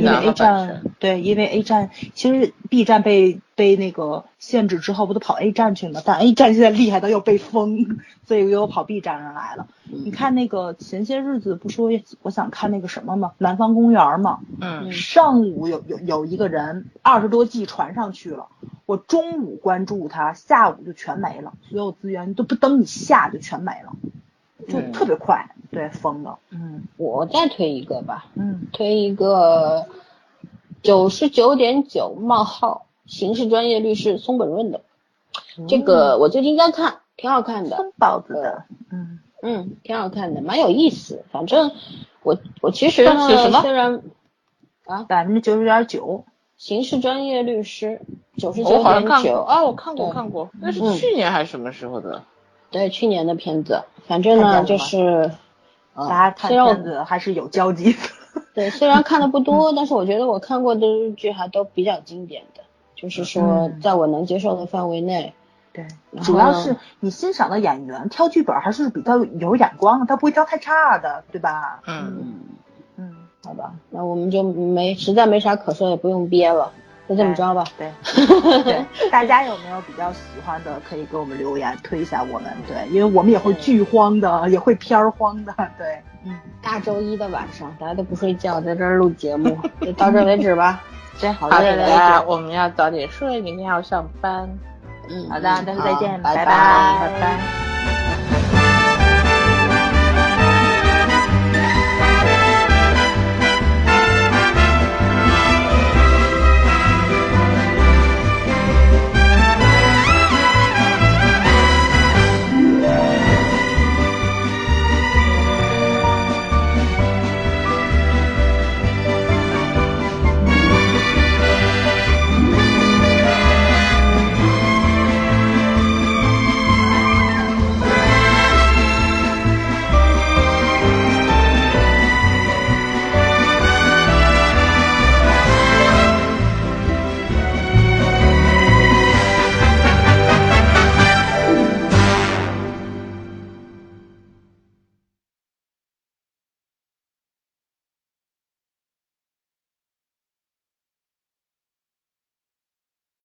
因为 A 站对，因为 A 站其实 B 站被被那个限制之后，不都跑 A 站去了吗？但 A 站现在厉害到要被封，所以又跑 B 站上来了。你看那个前些日子不说我想看那个什么吗？南方公园嘛？嗯，上午有有有一个人二十多 G 传上去了。我中午关注他，下午就全没了，所有资源都不等你下就全没了，就特别快，对，疯了。嗯，我再推一个吧，嗯，推一个九十九点九冒号刑事专业律师松本润的，这个我最近在看，挺好看的，松包子的，嗯。嗯，挺好看的，蛮有意思。反正我我其实呢，虽然啊？百分之九十点九。刑事专业律师九十九点九。啊，我看过。看过，那是去年还是什么时候的？对，去年的片子。反正呢，就是大家看片子还是有交集的。对，虽然看的不多，但是我觉得我看过的日剧还都比较经典的，就是说在我能接受的范围内。对，主要是你欣赏的演员挑剧本还是比较有眼光，他不会挑太差的，对吧？嗯。好吧，那我们就没实在没啥可说，也不用憋了，就这么着吧。对，对，大家有没有比较喜欢的，可以给我们留言推一下我们。对，因为我们也会剧荒的，也会片儿荒的。对，嗯，大周一的晚上，大家都不睡觉，在这儿录节目，就到这为止吧。对，好的，我们要早点睡，明天要上班。嗯，好的，大家再见，拜拜，拜拜。